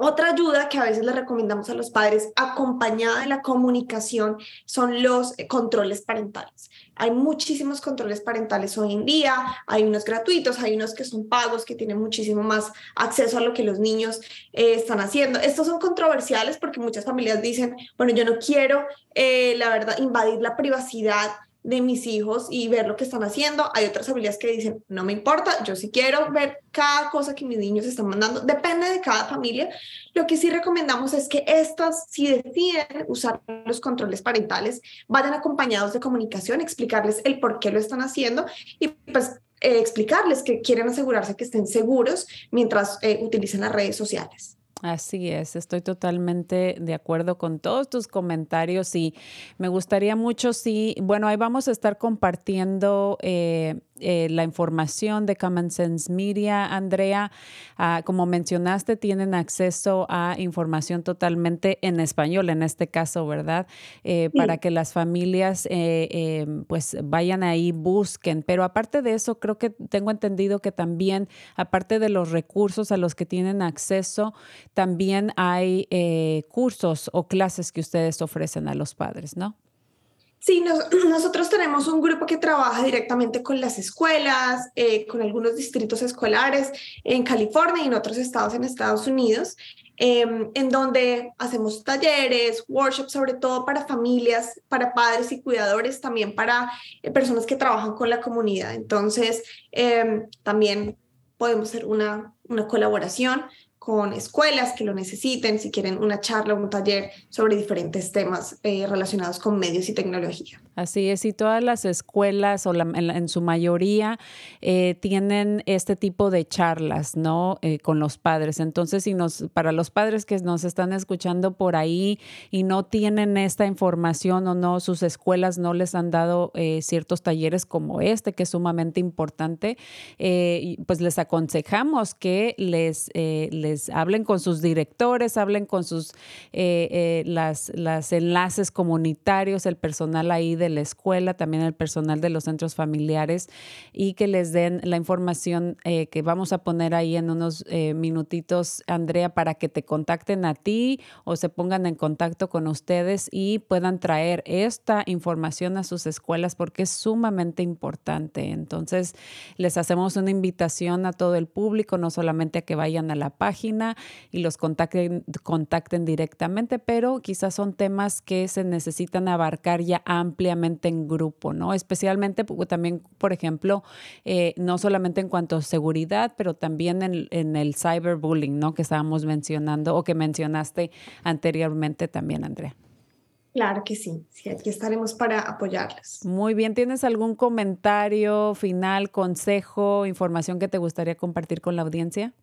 otra ayuda que a veces le recomendamos a los padres, acompañada de la comunicación, son los controles parentales. Hay muchísimos controles parentales hoy en día, hay unos gratuitos, hay unos que son pagos, que tienen muchísimo más acceso a lo que los niños eh, están haciendo. Estos son controversiales porque muchas familias dicen, bueno, yo no quiero, eh, la verdad, invadir la privacidad de mis hijos y ver lo que están haciendo. Hay otras familias que dicen, no me importa, yo sí quiero ver cada cosa que mis niños están mandando. Depende de cada familia. Lo que sí recomendamos es que estas, si deciden usar los controles parentales, vayan acompañados de comunicación, explicarles el por qué lo están haciendo y pues eh, explicarles que quieren asegurarse que estén seguros mientras eh, utilicen las redes sociales. Así es, estoy totalmente de acuerdo con todos tus comentarios y me gustaría mucho si, bueno, ahí vamos a estar compartiendo eh, eh, la información de Common Sense Media, Andrea. Ah, como mencionaste, tienen acceso a información totalmente en español, en este caso, ¿verdad? Eh, para que las familias eh, pues vayan ahí, busquen. Pero aparte de eso, creo que tengo entendido que también, aparte de los recursos a los que tienen acceso, también hay cursos o clases que ustedes ofrecen a los padres, ¿no? Sí, *clears throat* nosotros tenemos un grupo que trabaja directamente con las escuelas, eh, con algunos distritos escolares en California y en otros estados en Estados Unidos, em, en donde hacemos talleres, workshops, sobre todo para familias, para padres y cuidadores, también para eh, personas que trabajan con la comunidad. Entonces, em, también podemos hacer una, una colaboración con escuelas que lo necesiten, si quieren una charla o un taller sobre diferentes temas eh, relacionados con medios y tecnología. Así es, y todas las escuelas, o en, su mayoría, eh, tienen este tipo de charlas, ¿no? Eh, con los padres. Entonces, si nos, para los padres que nos están escuchando por ahí y no tienen esta información o no, sus escuelas no les han dado ciertos talleres como este, que es sumamente importante, pues les aconsejamos que les, les hablen con sus directores, hablen con sus las, las enlaces comunitarios, el personal ahí de la escuela, también el personal de los centros familiares y que les den la información eh, que vamos a poner ahí en unos eh, minutitos, Andrea, para que te contacten a ti o se pongan en contacto con ustedes y puedan traer esta información a sus escuelas porque es sumamente importante. Entonces, les hacemos una invitación a todo el público, no solamente a que vayan a la página y los contacten, contacten directamente, pero quizás son temas que se necesitan abarcar ya ampliamente en grupo, ¿no? Especialmente también, por ejemplo, eh, no solamente en cuanto a seguridad, pero también en, en, el cyberbullying, ¿no? Que estábamos mencionando o que mencionaste anteriormente también, Andrea. Claro que sí, sí, aquí estaremos para apoyarles. Muy bien, ¿tienes algún comentario final, consejo, información que te gustaría compartir con la audiencia?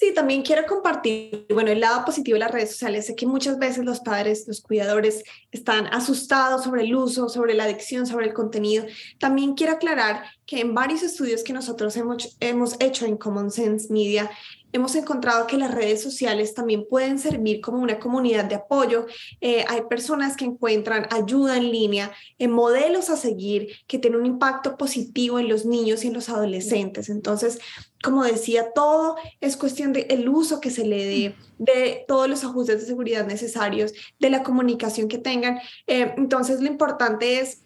Sí, también quiero compartir, bueno, el lado positivo de las redes sociales. Sé que muchas veces los padres, los cuidadores están asustados sobre el uso, sobre la adicción, sobre el contenido. También quiero aclarar que en varios estudios que nosotros hemos, hemos hecho en Common Sense Media, hemos encontrado que las redes sociales también pueden servir como una comunidad de apoyo. Eh, hay personas que encuentran ayuda en línea, en modelos a seguir que tienen un impacto positivo en los niños y en los adolescentes. Entonces, como decía, todo es cuestión del el uso que se le dé, de todos los ajustes de seguridad necesarios, de la comunicación que tengan. Eh, entonces, lo importante es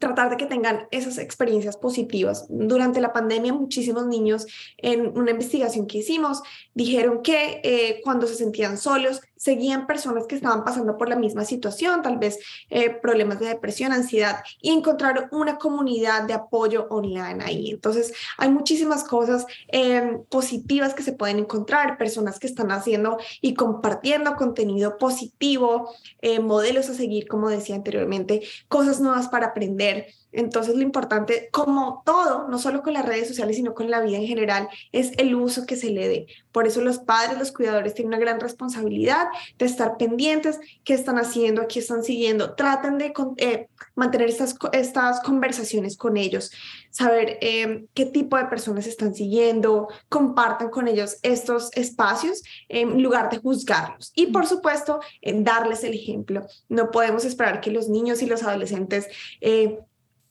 tratar de que tengan esas experiencias positivas. Durante la pandemia, muchísimos niños en una investigación que hicimos dijeron que eh, cuando se sentían solos, seguían personas que estaban pasando por la misma situación, tal vez eh, problemas de depresión, ansiedad, y encontraron una comunidad de apoyo online ahí. Entonces, hay muchísimas cosas em, positivas que se pueden encontrar, personas que están haciendo y compartiendo contenido positivo, eh, modelos a seguir, como decía anteriormente, cosas nuevas para aprender. Entonces, lo importante, como todo, no solo con las redes sociales, sino con la vida en general, es el uso que se le dé. Por eso los padres, los cuidadores tienen una gran responsabilidad de estar pendientes, qué están haciendo, qué están siguiendo. Traten de eh, mantener estas, estas conversaciones con ellos, saber eh, qué tipo de personas están siguiendo, compartan con ellos estos espacios en lugar de juzgarlos. Y por supuesto, en darles el ejemplo. No podemos esperar que los niños y los adolescentes... Eh,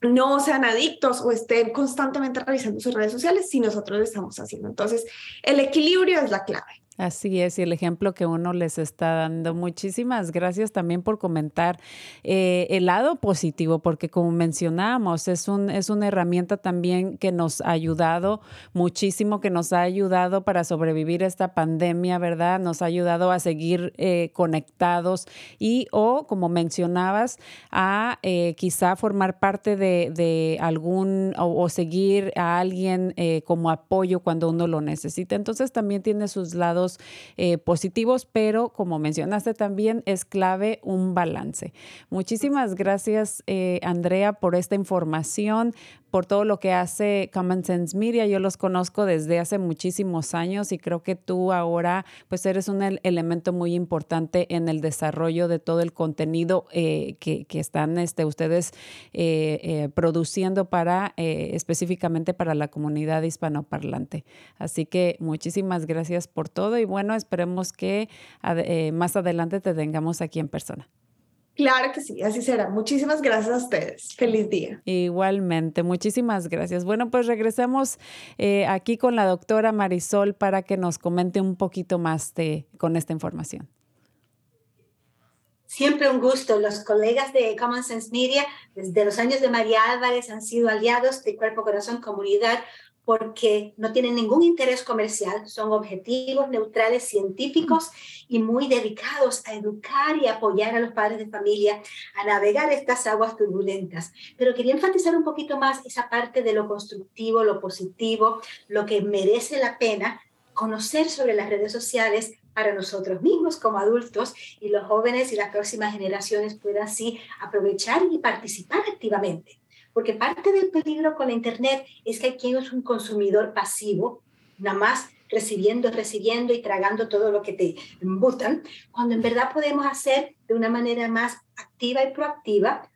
no sean adictos o estén constantemente revisando sus redes sociales si nosotros lo estamos haciendo. Entonces, el equilibrio es la clave. Así es, y el ejemplo que uno les está dando. Muchísimas gracias también por comentar eh, el lado positivo, porque como mencionamos, es, un, es una herramienta también que nos ha ayudado muchísimo, que nos ha ayudado para sobrevivir esta pandemia, ¿verdad? Nos ha ayudado a seguir eh, conectados y o, como mencionabas, a eh, quizá formar parte de, algún o, seguir a alguien como apoyo cuando uno lo necesita. Entonces también tiene sus lados eh, positivos, pero como mencionaste también, es clave un balance. Muchísimas gracias, eh, Andrea, por esta información por todo lo que hace Common Sense Media. Yo los conozco desde hace muchísimos años y creo que tú ahora pues eres un elemento muy importante en el desarrollo de todo el contenido eh, que, están este, ustedes eh, eh, produciendo para específicamente para la comunidad hispanoparlante. Así que muchísimas gracias por todo y bueno, esperemos que más adelante te tengamos aquí en persona. Claro que sí, así será. Muchísimas gracias a ustedes. Feliz día. Igualmente, muchísimas gracias. Bueno, pues regresemos eh, aquí con la doctora Marisol para que nos comente un poquito más de, con esta información. Siempre un gusto. Los colegas de Common Sense Media, desde los años de María Álvarez, han sido aliados de Cuerpo Corazón Comunidad porque no tienen ningún interés comercial, son objetivos neutrales científicos y muy dedicados a educar y apoyar a los padres de familia a navegar estas aguas turbulentas. Pero quería enfatizar un poquito más esa parte de lo constructivo, lo positivo, lo que merece la pena conocer sobre las redes sociales para nosotros mismos como adultos y los jóvenes y las próximas generaciones puedan así aprovechar y participar activamente porque parte del peligro con la Internet es que aquí es un consumidor pasivo, nada más recibiendo, recibiendo y tragando todo lo que te embutan, cuando en verdad podemos hacer de una manera más activa y proactiva,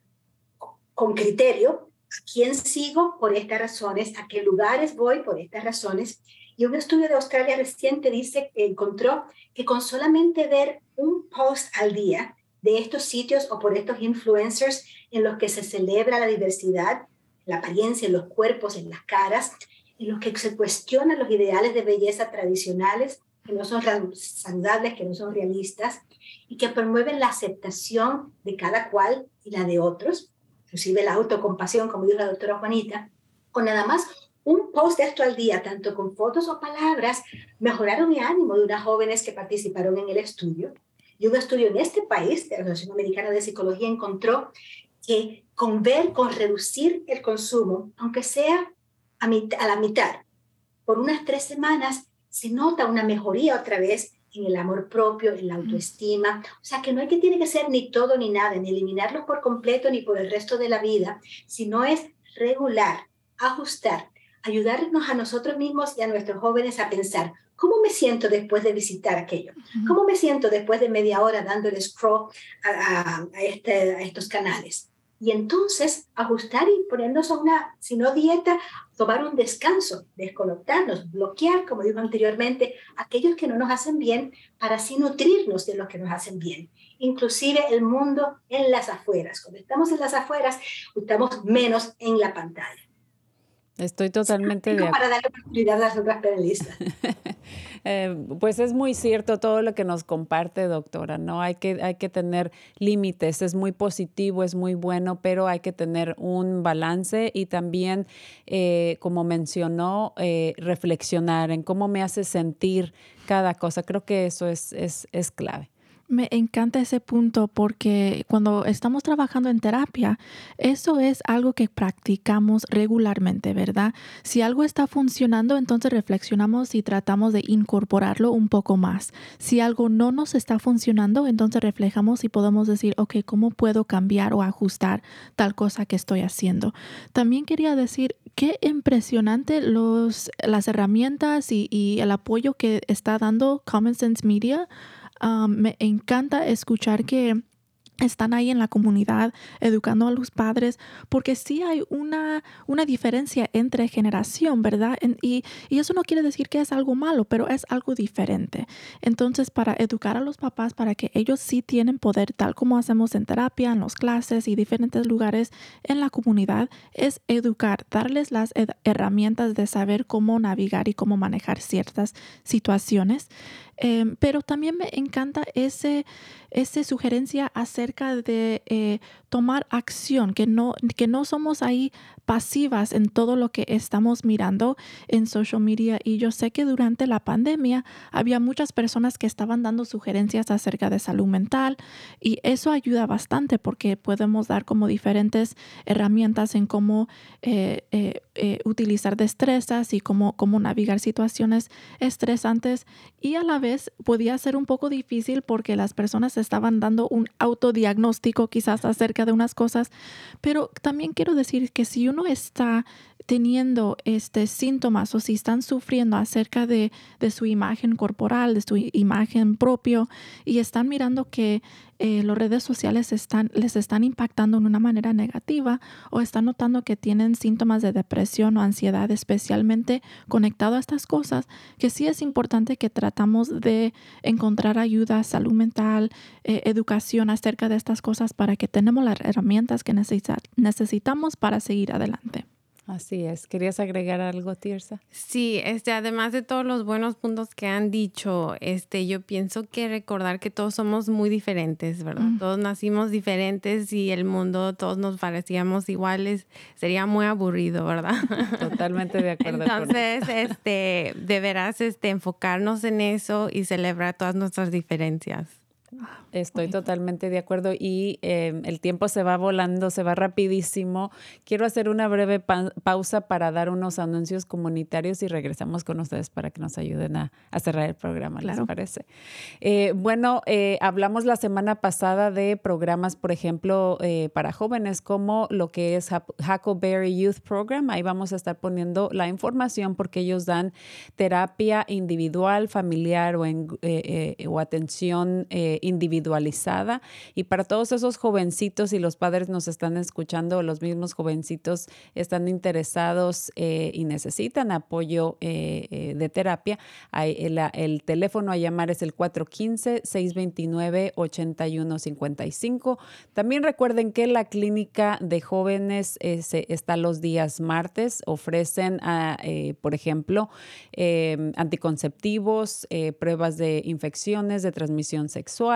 con criterio, a quién sigo por estas razones, a qué lugares voy por estas razones. Y un estudio de Australia reciente dice que encontró que con solamente ver un post al día de estos sitios o por estos influencers en los que se celebra la diversidad, la apariencia en los cuerpos, en las caras, en los que se cuestionan los ideales de belleza tradicionales que no son saludables, que no son realistas y que promueven la aceptación de cada cual y la de otros, inclusive la autocompasión, como dijo la doctora Juanita, con nada más un post de esto al día, tanto con fotos o palabras, mejoraron el ánimo de unas jóvenes que participaron en el estudio. Y un estudio en este país, de la Asociación Americana de Psicología, encontró que con ver, con reducir el consumo, aunque sea a, a la mitad, por unas tres semanas, se nota una mejoría otra vez en el amor propio, en la autoestima. O sea, que no hay que tiene que ser ni todo ni nada, ni eliminarlo por completo ni por el resto de la vida, sino es regular, ajustar, ayudarnos a nosotros mismos y a nuestros jóvenes a pensar, ¿Cómo me siento después de visitar aquello? ¿Cómo me siento después de media hora dándole scroll a, este, a estos canales? Y entonces ajustar y ponernos a una, si no dieta, tomar un descanso, desconectarnos, bloquear, como dijo anteriormente, aquellos que no nos hacen bien para así nutrirnos de los que nos hacen bien. Inclusive el mundo en las afueras. Cuando estamos en las afueras, estamos menos en la pantalla. Estoy totalmente de Para darle oportunidad a las otras panelistas. *laughs* Eh, pues es muy cierto todo lo que nos comparte, doctora, ¿no? Hay que, hay que tener límites, es muy positivo, es muy bueno, pero hay que tener un balance y también, eh, como mencionó, eh, reflexionar en cómo me hace sentir cada cosa. Creo que eso es, es, es clave. Me encanta ese punto porque cuando estamos trabajando en terapia, eso es algo que practicamos regularmente, ¿verdad? Si algo está funcionando, entonces reflexionamos y tratamos de incorporarlo un poco más. Si algo no nos está funcionando, entonces reflejamos y podemos decir, ok, ¿cómo puedo cambiar o ajustar tal cosa que estoy haciendo? También quería decir, qué impresionante los, las herramientas y, y el apoyo que está dando Common Sense Media me encanta escuchar que están ahí en la comunidad educando a los padres, porque sí hay una, una diferencia entre generación, ¿verdad? y, y, eso no quiere decir que es algo malo, pero es algo diferente. Entonces, para educar a los papás, para que ellos sí tienen poder, tal como hacemos en terapia, en las clases y diferentes lugares en la comunidad, es educar, darles las herramientas de saber cómo navegar y cómo manejar ciertas situaciones. Em, pero también me encanta ese, esa sugerencia acerca de eh, tomar acción, que no, que no somos ahí pasivas en todo lo que estamos mirando en social media. Y yo sé que durante la pandemia había muchas personas que estaban dando sugerencias acerca de salud mental y eso ayuda bastante porque podemos dar como diferentes herramientas en cómo eh, eh, eh, utilizar destrezas y cómo, cómo navegar situaciones estresantes. Y a la vez podía ser un poco difícil porque las personas estaban dando un autodiagnóstico quizás acerca de unas cosas, pero también quiero decir que si uno está teniendo este síntomas o si están sufriendo acerca de, de su imagen corporal, de su imagen propio y están mirando que eh, las redes sociales están, les están impactando en una manera negativa o están notando que tienen síntomas de depresión o ansiedad, especialmente conectado a estas cosas, que sí es importante que tratamos de encontrar ayuda, salud mental, eh, educación acerca de estas cosas para que tenemos las herramientas que necesitamos para seguir adelante. Así es. ¿Querías agregar algo, Tirsa? Sí, este, además de todos los buenos puntos que han dicho, este, yo pienso que recordar que todos somos muy diferentes, ¿verdad? Mm. Todos nacimos diferentes y el mundo, todos nos parecíamos iguales, sería muy aburrido, ¿verdad? *laughs* Totalmente de acuerdo. Entonces, este, deberás este, enfocarnos en eso y celebrar todas nuestras diferencias. Estoy totalmente de acuerdo y em, el tiempo se va volando, se va rapidísimo. Quiero hacer una breve pausa para dar unos anuncios comunitarios y regresamos con ustedes para que nos ayuden a, cerrar el programa, ¿les parece? Eh, bueno, eh, hablamos la semana pasada de programas, por ejemplo, eh, para jóvenes como lo que es Huckleberry Youth Program. Ahí vamos a estar poniendo la información porque ellos dan terapia individual, familiar o, en, o atención individualizada y para todos esos jovencitos y los padres nos están escuchando, los mismos jovencitos están interesados eh, y necesitan apoyo eh, eh, de terapia, el, el, teléfono a llamar es el 415-629-8155. También recuerden que la clínica de jóvenes está los días martes, ofrecen, ah, por ejemplo, anticonceptivos, pruebas de infecciones de transmisión sexual,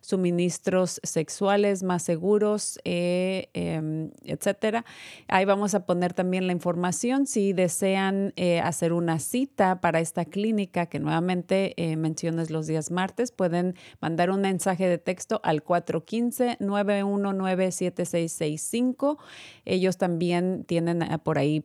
suministros sexuales más seguros, eh, em, etcétera. Ahí vamos a poner también la información si desean eh, hacer una cita para esta clínica, que nuevamente eh, menciones los días martes, pueden mandar un mensaje de texto al 415-919-7665. Ellos también tienen por ahí,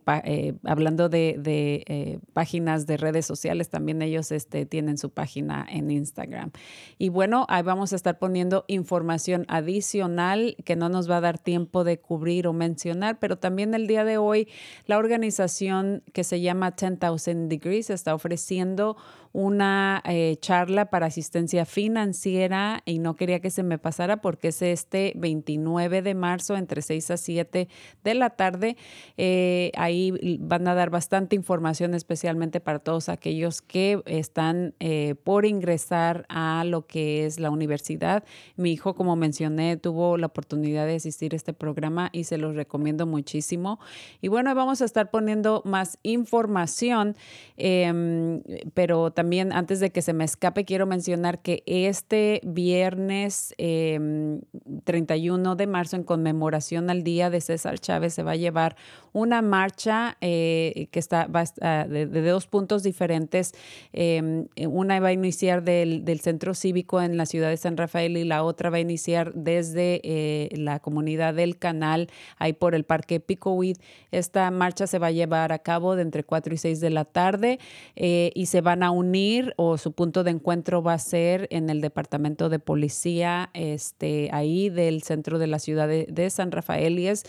hablando de, páginas de redes sociales, también ellos este, tienen su página en Instagram. Y bueno, vamos a estar poniendo información adicional que no nos va a dar tiempo de cubrir o mencionar, pero también el día de hoy la organización que se llama 10,000 Degrees está ofreciendo una eh, charla para asistencia financiera y no quería que se me pasara porque es este 29 de marzo entre 6 a 7 de la tarde. Eh, ahí van a dar bastante información especialmente para todos aquellos que están eh, por ingresar a lo que es la universidad. Mi hijo, como mencioné, tuvo la oportunidad de asistir a este programa y se los recomiendo muchísimo. Y bueno, vamos a estar poniendo más información, em, pero también también antes de que se me escape, quiero mencionar que este viernes 31 em, de marzo, en conmemoración al Día de César Chávez, se va a llevar una marcha eh, que está va de, dos puntos diferentes. Em, una va a iniciar del, centro cívico en la ciudad de San Rafael y la otra va a iniciar desde eh, la comunidad del canal, ahí por el parque Picoweed. Esta marcha se va a llevar a cabo de entre 4 y 6 de la tarde eh, y se van a unir o su punto de encuentro va a ser en el departamento de policía, este, ahí del centro de la ciudad de, San Rafael y es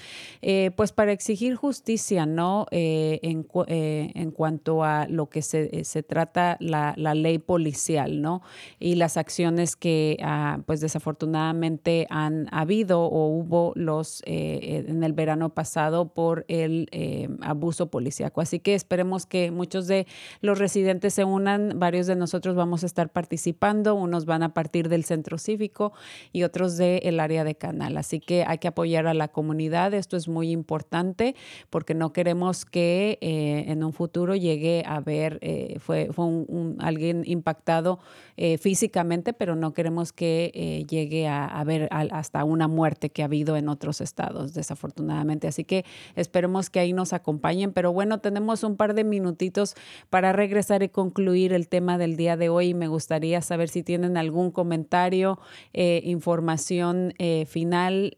pues para exigir justicia, ¿no? en, en cuanto a lo que se, se trata la, la, ley policial, ¿no? Y las acciones que, ah, pues desafortunadamente han habido o hubo los eh, en el verano pasado por el eh, abuso policíaco. Así que esperemos que muchos de los residentes se unan, varios de nosotros vamos a estar participando, unos van a partir del centro cívico y otros del área de canal. Así que hay que apoyar a la comunidad, esto es muy importante porque no queremos que eh, en un futuro llegue a ver, eh, fue, fue un, alguien impactado eh, físicamente, pero no queremos que llegue a, a ver hasta una muerte que ha habido en otros estados, desafortunadamente. Así que esperemos que ahí nos acompañen. Pero bueno, tenemos un par de minutitos para regresar y concluir el tema del día de hoy. Me gustaría saber si tienen algún comentario, información final,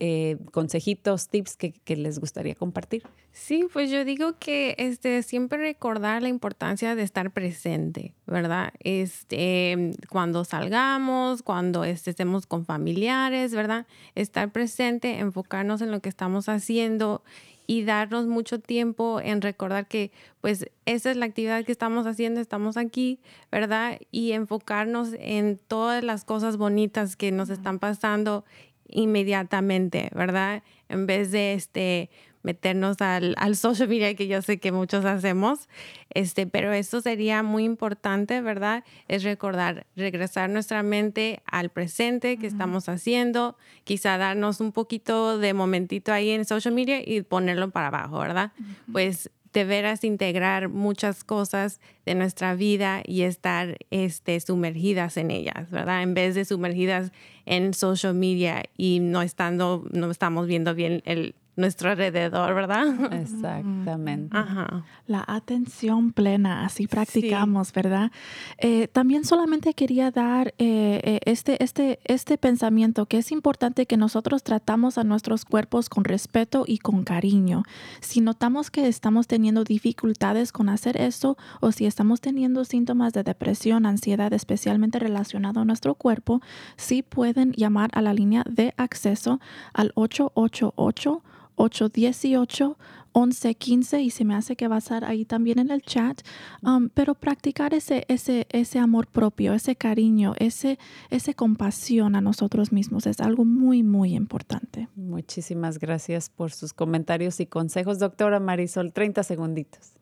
consejitos, tips que, que les gustaría compartir. Sí, pues yo digo que este, siempre recordar la importancia de estar presente, ¿verdad? Este, cuando salgamos, cuando este, estemos con familiares, ¿verdad? Estar presente, enfocarnos en lo que estamos haciendo y darnos mucho tiempo en recordar que pues esa es la actividad que estamos haciendo, estamos aquí, ¿verdad? Y enfocarnos en todas las cosas bonitas que nos están pasando inmediatamente, ¿verdad? En vez de este meternos al, al, social media que yo sé que muchos hacemos, este, pero esto sería muy importante, ¿verdad? Es recordar, regresar nuestra mente al presente que estamos haciendo, quizá darnos un poquito de momentito ahí en social media y ponerlo para abajo, ¿verdad? Pues de veras integrar muchas cosas de nuestra vida y estar este, sumergidas en ellas, ¿verdad? En vez de sumergidas en social media y no estando, no estamos viendo bien el, nuestro alrededor, ¿verdad? Exactamente. Ajá. La atención plena, así practicamos, ¿verdad? Eh, también solamente quería dar eh, eh, este, este, este pensamiento que es importante que nosotros tratamos a nuestros cuerpos con respeto y con cariño. Si notamos que estamos teniendo dificultades con hacer eso o si estamos teniendo síntomas de depresión, ansiedad, especialmente relacionado a nuestro cuerpo, sí pueden llamar a la línea de acceso al 888 818 1115 y se me hace que va a estar ahí también en el chat, um, pero practicar ese, ese, ese amor propio, ese cariño, ese, ese compasión a nosotros mismos es algo muy, muy importante. Muchísimas gracias por sus comentarios y consejos, doctora Marisol. 30 segunditos.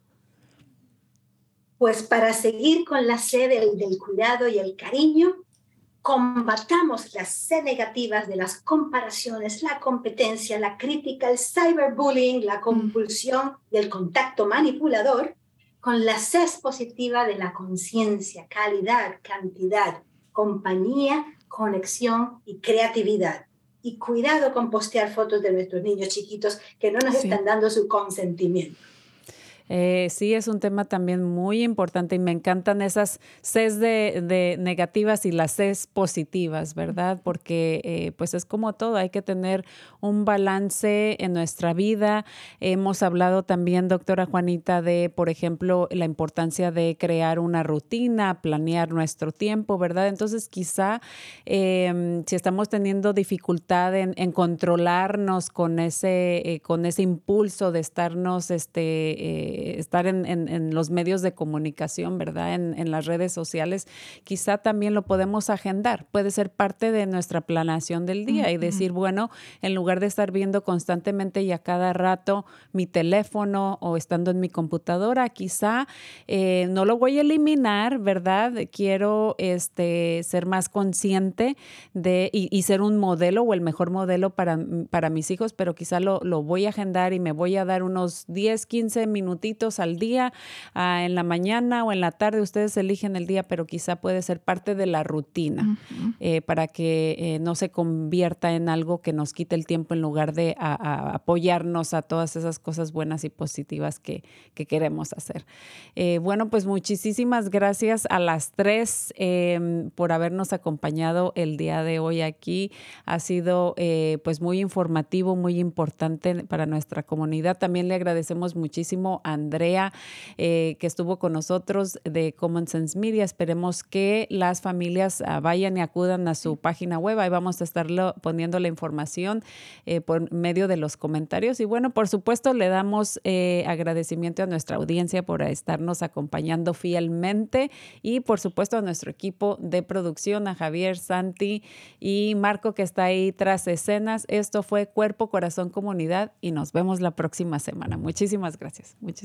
Pues para seguir con la sede del cuidado y el cariño, combatamos las C negativas de las comparaciones, la competencia, la crítica, el cyberbullying, la compulsión y el contacto manipulador, con la C positiva de la conciencia, calidad, cantidad, compañía, conexión y creatividad. Y cuidado con postear fotos de nuestros niños chiquitos que no nos están dando su consentimiento. Eh, sí, es un tema también muy importante y me encantan esas Cs de, negativas y las Cs positivas, ¿verdad? Porque eh, pues es como todo, hay que tener un balance en nuestra vida. Hemos hablado también, doctora Juanita, de, por ejemplo, la importancia de crear una rutina, planear nuestro tiempo, ¿verdad? Entonces, quizá em, si estamos teniendo dificultad en, controlarnos con ese, eh, con ese impulso de estarnos, este, estar en, los medios de comunicación, ¿verdad? En, las redes sociales, quizá también lo podemos agendar. Puede ser parte de nuestra planeación del día y decir, bueno, en lugar de estar viendo constantemente y a cada rato mi teléfono o estando en mi computadora, quizá eh, no lo voy a eliminar, ¿verdad? Quiero este, ser más consciente de y, ser un modelo o el mejor modelo para, para mis hijos, pero quizá lo, lo voy a agendar y me voy a dar unos 10, 15 minutos minutitos al día, ah, en la mañana o en la tarde, ustedes eligen el día, pero quizá puede ser parte de la rutina eh, para que eh, no se convierta en algo que nos quite el tiempo en lugar de apoyarnos a todas esas cosas buenas y positivas que, queremos hacer. Eh, bueno, pues muchísimas gracias a las tres em, por habernos acompañado el día de hoy aquí. Ha sido pues muy informativo, muy importante para nuestra comunidad. También le agradecemos muchísimo a Andrea que estuvo con nosotros de Common Sense Media. Esperemos que las familias ah, vayan y acudan a su página web. Ahí vamos a estar poniendo la información eh, por medio de los comentarios. Y bueno, por supuesto, le damos eh, agradecimiento a nuestra audiencia por estarnos acompañando fielmente y por supuesto a nuestro equipo de producción, a Javier, Santi y Marco que está ahí tras escenas. Esto fue Cuerpo, Corazón, Comunidad y nos vemos la próxima semana. Muchísimas gracias.